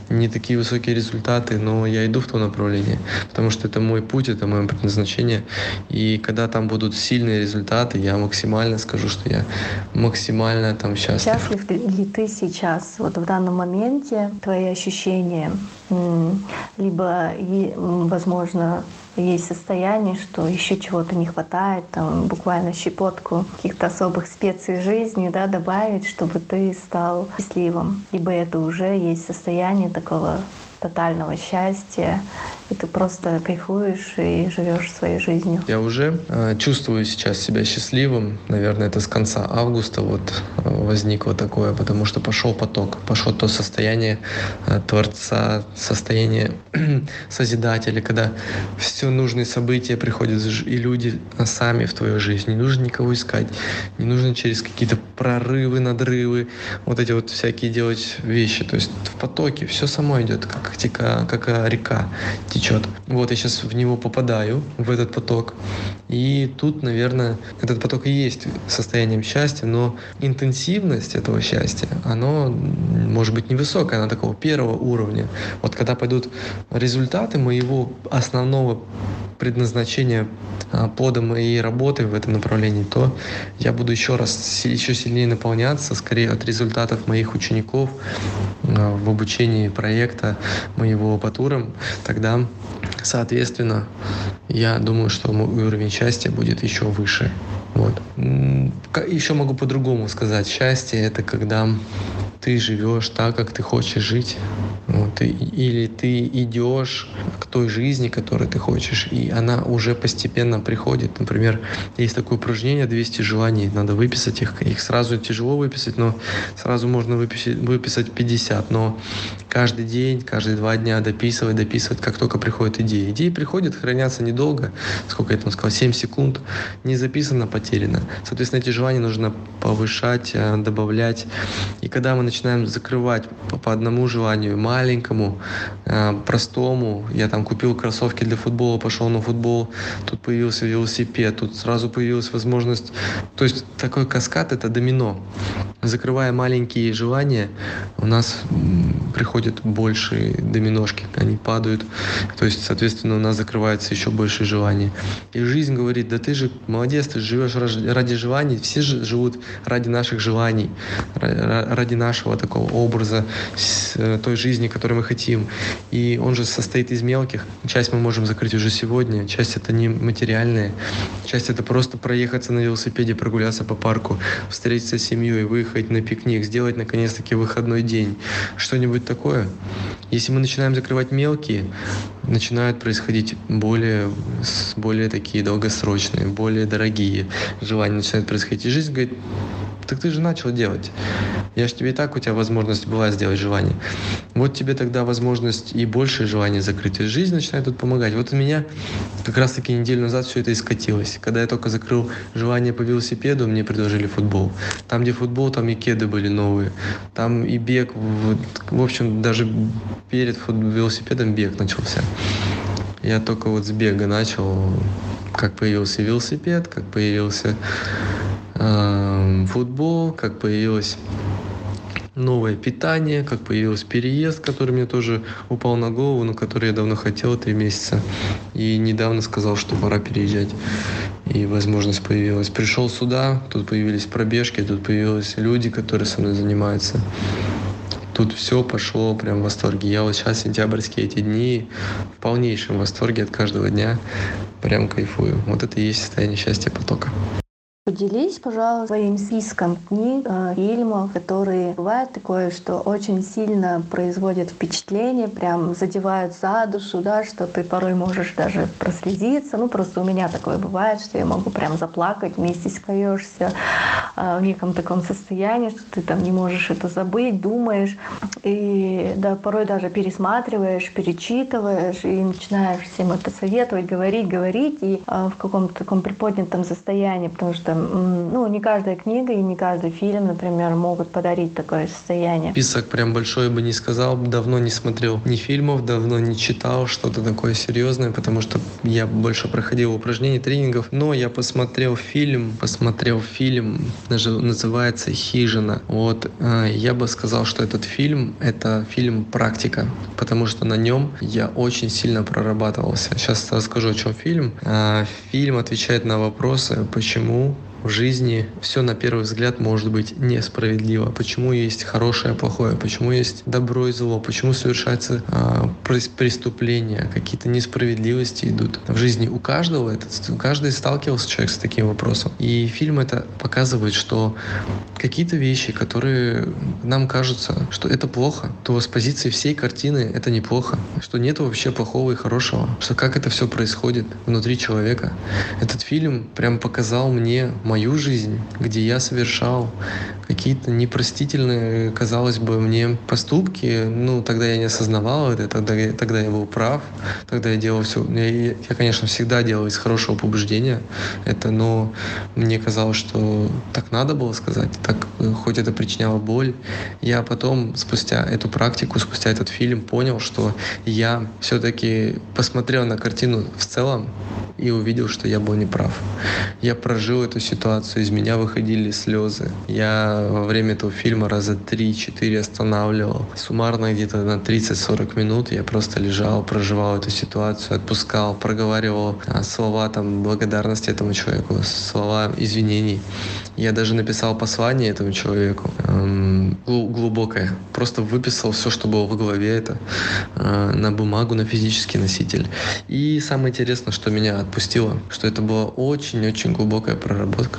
не такие высокие результаты, но я иду в то направление, потому что это мой путь, это мое предназначение, и когда там будут сильные результаты, я максимально скажу, что я максимально там счастлив. Счастлив ли ты сейчас, вот в данном моменте, твои ощущения, либо, возможно, есть состояние, что еще чего-то не хватает, там буквально щепотку каких-то особых специй жизни, да, добавить, чтобы ты стал счастливым. Либо это уже есть состояние такого тотального счастья, и ты просто кайфуешь и живешь своей жизнью. Я уже э, чувствую сейчас себя счастливым. Наверное, это с конца августа вот э, возникло такое, потому что пошел поток, пошел то состояние э, творца, состояние [clears throat] созидателя, когда все нужные события приходят и люди сами в твою жизнь. Не нужно никого искать, не нужно через какие-то прорывы, надрывы, вот эти вот всякие делать вещи. То есть в потоке все само идет, как, тека, как река течет. Вот я сейчас в него попадаю, в этот поток. И тут, наверное, этот поток и есть состоянием счастья, но интенсивность этого счастья, оно может быть невысокая, она такого первого уровня. Вот когда пойдут результаты моего основного предназначения а, плода моей работы в этом направлении, то я буду еще раз, еще сильнее наполняться, скорее от результатов моих учеников а, в обучении проекта моего по турам, тогда, соответственно, я думаю, что мой уровень счастья будет еще выше. Вот. Еще могу по-другому сказать. Счастье — это когда ты живешь так, как ты хочешь жить. Вот, и, или ты идешь к той жизни, которую ты хочешь, и она уже постепенно приходит. Например, есть такое упражнение 200 желаний, надо выписать их. Их сразу тяжело выписать, но сразу можно выписать, выписать 50. Но каждый день, каждые два дня дописывать, дописывать, как только приходит идея. Идеи приходят, хранятся недолго, сколько я там сказал, 7 секунд, не записано, потеряно. Соответственно, эти желания нужно повышать, э, добавлять. И когда мы начинаем закрывать по, одному желанию, маленькому, э, простому. Я там купил кроссовки для футбола, пошел на футбол, тут появился велосипед, тут сразу появилась возможность. То есть такой каскад — это домино. Закрывая маленькие желания, у нас приходят большие доминошки, они падают. То есть, соответственно, у нас закрывается еще больше желаний. И жизнь говорит, да ты же молодец, ты живешь ради желаний, все же живут ради наших желаний, ради нашего такого образа э, той жизни, которую мы хотим. И он же состоит из мелких. Часть мы можем закрыть уже сегодня, часть это не материальная, часть это просто проехаться на велосипеде, прогуляться по парку, встретиться с семьей, выехать на пикник, сделать наконец-таки выходной день, что-нибудь такое. Если мы начинаем закрывать мелкие, начинают происходить более, более такие долгосрочные, более дорогие желания начинают происходить. И жизнь говорит, так ты же начал делать. Я же тебе и так, у тебя возможность была сделать желание. Вот тебе тогда возможность и большее желание закрыть. И жизнь начинает тут помогать. Вот у меня как раз-таки неделю назад все это и скатилось. Когда я только закрыл желание по велосипеду, мне предложили футбол. Там, где футбол, там и кеды были новые. Там и бег. Вот, в общем, даже перед велосипедом бег начался. Я только вот с бега начал, как появился велосипед, как появился футбол, как появилось новое питание, как появился переезд, который мне тоже упал на голову, но который я давно хотел, три месяца. И недавно сказал, что пора переезжать. И возможность появилась. Пришел сюда, тут появились пробежки, тут появились люди, которые со мной занимаются. Тут все пошло прям в восторге. Я вот сейчас сентябрьские эти дни в полнейшем восторге от каждого дня. Прям кайфую. Вот это и есть состояние счастья потока. Поделись, пожалуйста, своим списком книг, э, фильмов, которые бывает такое, что очень сильно производят впечатление, прям задевают за душу, да, что ты порой можешь даже прослезиться. Ну, просто у меня такое бывает, что я могу прям заплакать, вместе споешься. а, в неком таком состоянии, что ты там не можешь это забыть, думаешь, и да, порой даже пересматриваешь, перечитываешь, и начинаешь всем это советовать, говорить, говорить, и а, в каком-то таком приподнятом состоянии, потому что ну, не каждая книга и не каждый фильм, например, могут подарить такое состояние. Список прям большой бы не сказал, давно не смотрел ни фильмов, давно не читал что-то такое серьезное, потому что я больше проходил упражнений, тренингов, но я посмотрел фильм, посмотрел фильм, называется «Хижина». Вот э, я бы сказал, что этот фильм — это фильм «Практика», потому что на нем я очень сильно прорабатывался. Сейчас расскажу, о чем фильм. Э, фильм отвечает на вопросы, почему в жизни все на первый взгляд может быть несправедливо. Почему есть хорошее, плохое, почему есть добро и зло, почему совершаются а, преступления, какие-то несправедливости идут. В жизни у каждого, это, каждый сталкивался человек с таким вопросом. И фильм это показывает, что какие-то вещи, которые нам кажутся, что это плохо, то с позиции всей картины это неплохо, что нет вообще плохого и хорошего, что как это все происходит внутри человека. Этот фильм прям показал мне мою жизнь, где я совершал какие-то непростительные, казалось бы, мне поступки. Ну, тогда я не осознавал это, тогда, тогда я был прав, тогда я делал все. Я, я, конечно, всегда делал из хорошего побуждения это, но мне казалось, что так надо было сказать, так хоть это причиняло боль. Я потом, спустя эту практику, спустя этот фильм, понял, что я все-таки посмотрел на картину в целом и увидел, что я был неправ. Я прожил эту ситуацию ситуацию, из меня выходили слезы. Я во время этого фильма раза 3-4 останавливал. Суммарно где-то на 30-40 минут я просто лежал, проживал эту ситуацию, отпускал, проговаривал а, слова там благодарности этому человеку, слова извинений. Я даже написал послание этому человеку, эм, глубокое. Просто выписал все, что было в голове это, э, на бумагу, на физический носитель. И самое интересное, что меня отпустило, что это была очень-очень глубокая проработка.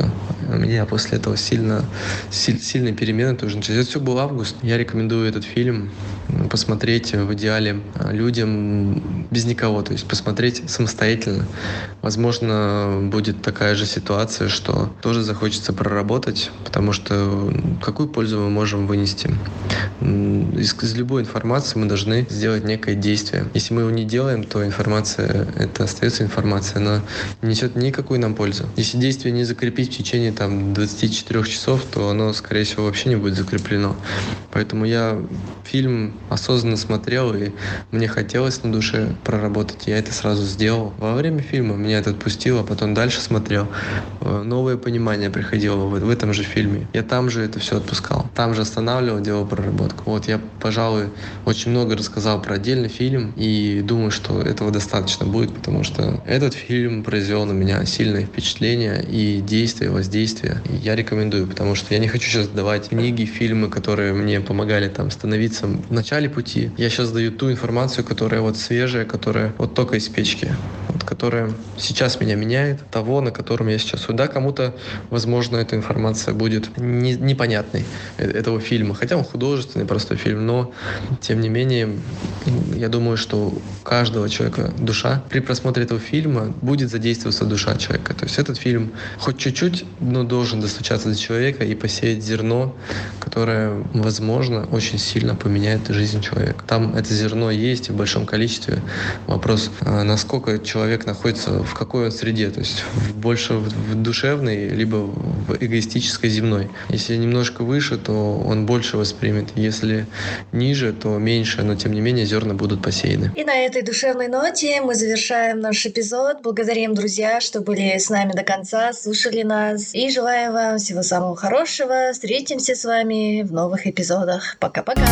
Меня после этого сильно, силь, сильные перемены тоже начались. Это все был август. Я рекомендую этот фильм посмотреть в идеале э, людям без никого, то есть посмотреть самостоятельно. Возможно, будет такая же ситуация, что тоже захочется проработать, потому что какую пользу мы можем вынести? Из, из любой информации мы должны сделать некое действие. Если мы его не делаем, то информация, это остается информация, она не несет никакую нам пользу. Если действие не закрепить в течение там, 24 часов, то оно, скорее всего, вообще не будет закреплено. Поэтому я фильм осознанно смотрел, и мне хотелось на душе проработать. Я это сразу сделал. Во время фильма меня это отпустило, потом дальше смотрел. Э, новое понимание приходило в, в этом же фильме. Я там же это все отпускал. Там же останавливал, делал проработку. Вот я, пожалуй, очень много рассказал про отдельный фильм, и думаю, что этого достаточно будет, потому что этот фильм произвел на меня сильное впечатление и действие, воздействие. И я рекомендую, потому что я не хочу сейчас давать книги, фильмы, которые мне помогали там становиться в начале пути. Я сейчас даю ту информацию, которая вот свежая, которая вот только из печки, вот, которая сейчас меня меняет, того, на котором я сейчас. Да, кому-то, возможно, эта информация будет не, непонятной э, этого фильма, хотя он художественный простой фильм, но тем не менее, я думаю, что у каждого человека душа при просмотре этого фильма будет задействоваться душа человека. То есть этот фильм хоть чуть-чуть, но должен достучаться до человека и посеять зерно, которое, возможно, очень сильно поменяет жизнь человека. Там это зерно есть в большом количестве. Вопрос, а, насколько человек находится в какой он среде, то есть больше в душевной, либо в эгоистической земной. Если немножко выше, то он больше воспримет. Если ниже, то меньше, но тем не менее зерна будут посеяны. И на этой душевной ноте мы завершаем наш эпизод. Благодарим, друзья, что были с нами до конца, слушали нас. И желаем вам всего самого хорошего. Встретимся с вами в новых эпизодах. Пока-пока.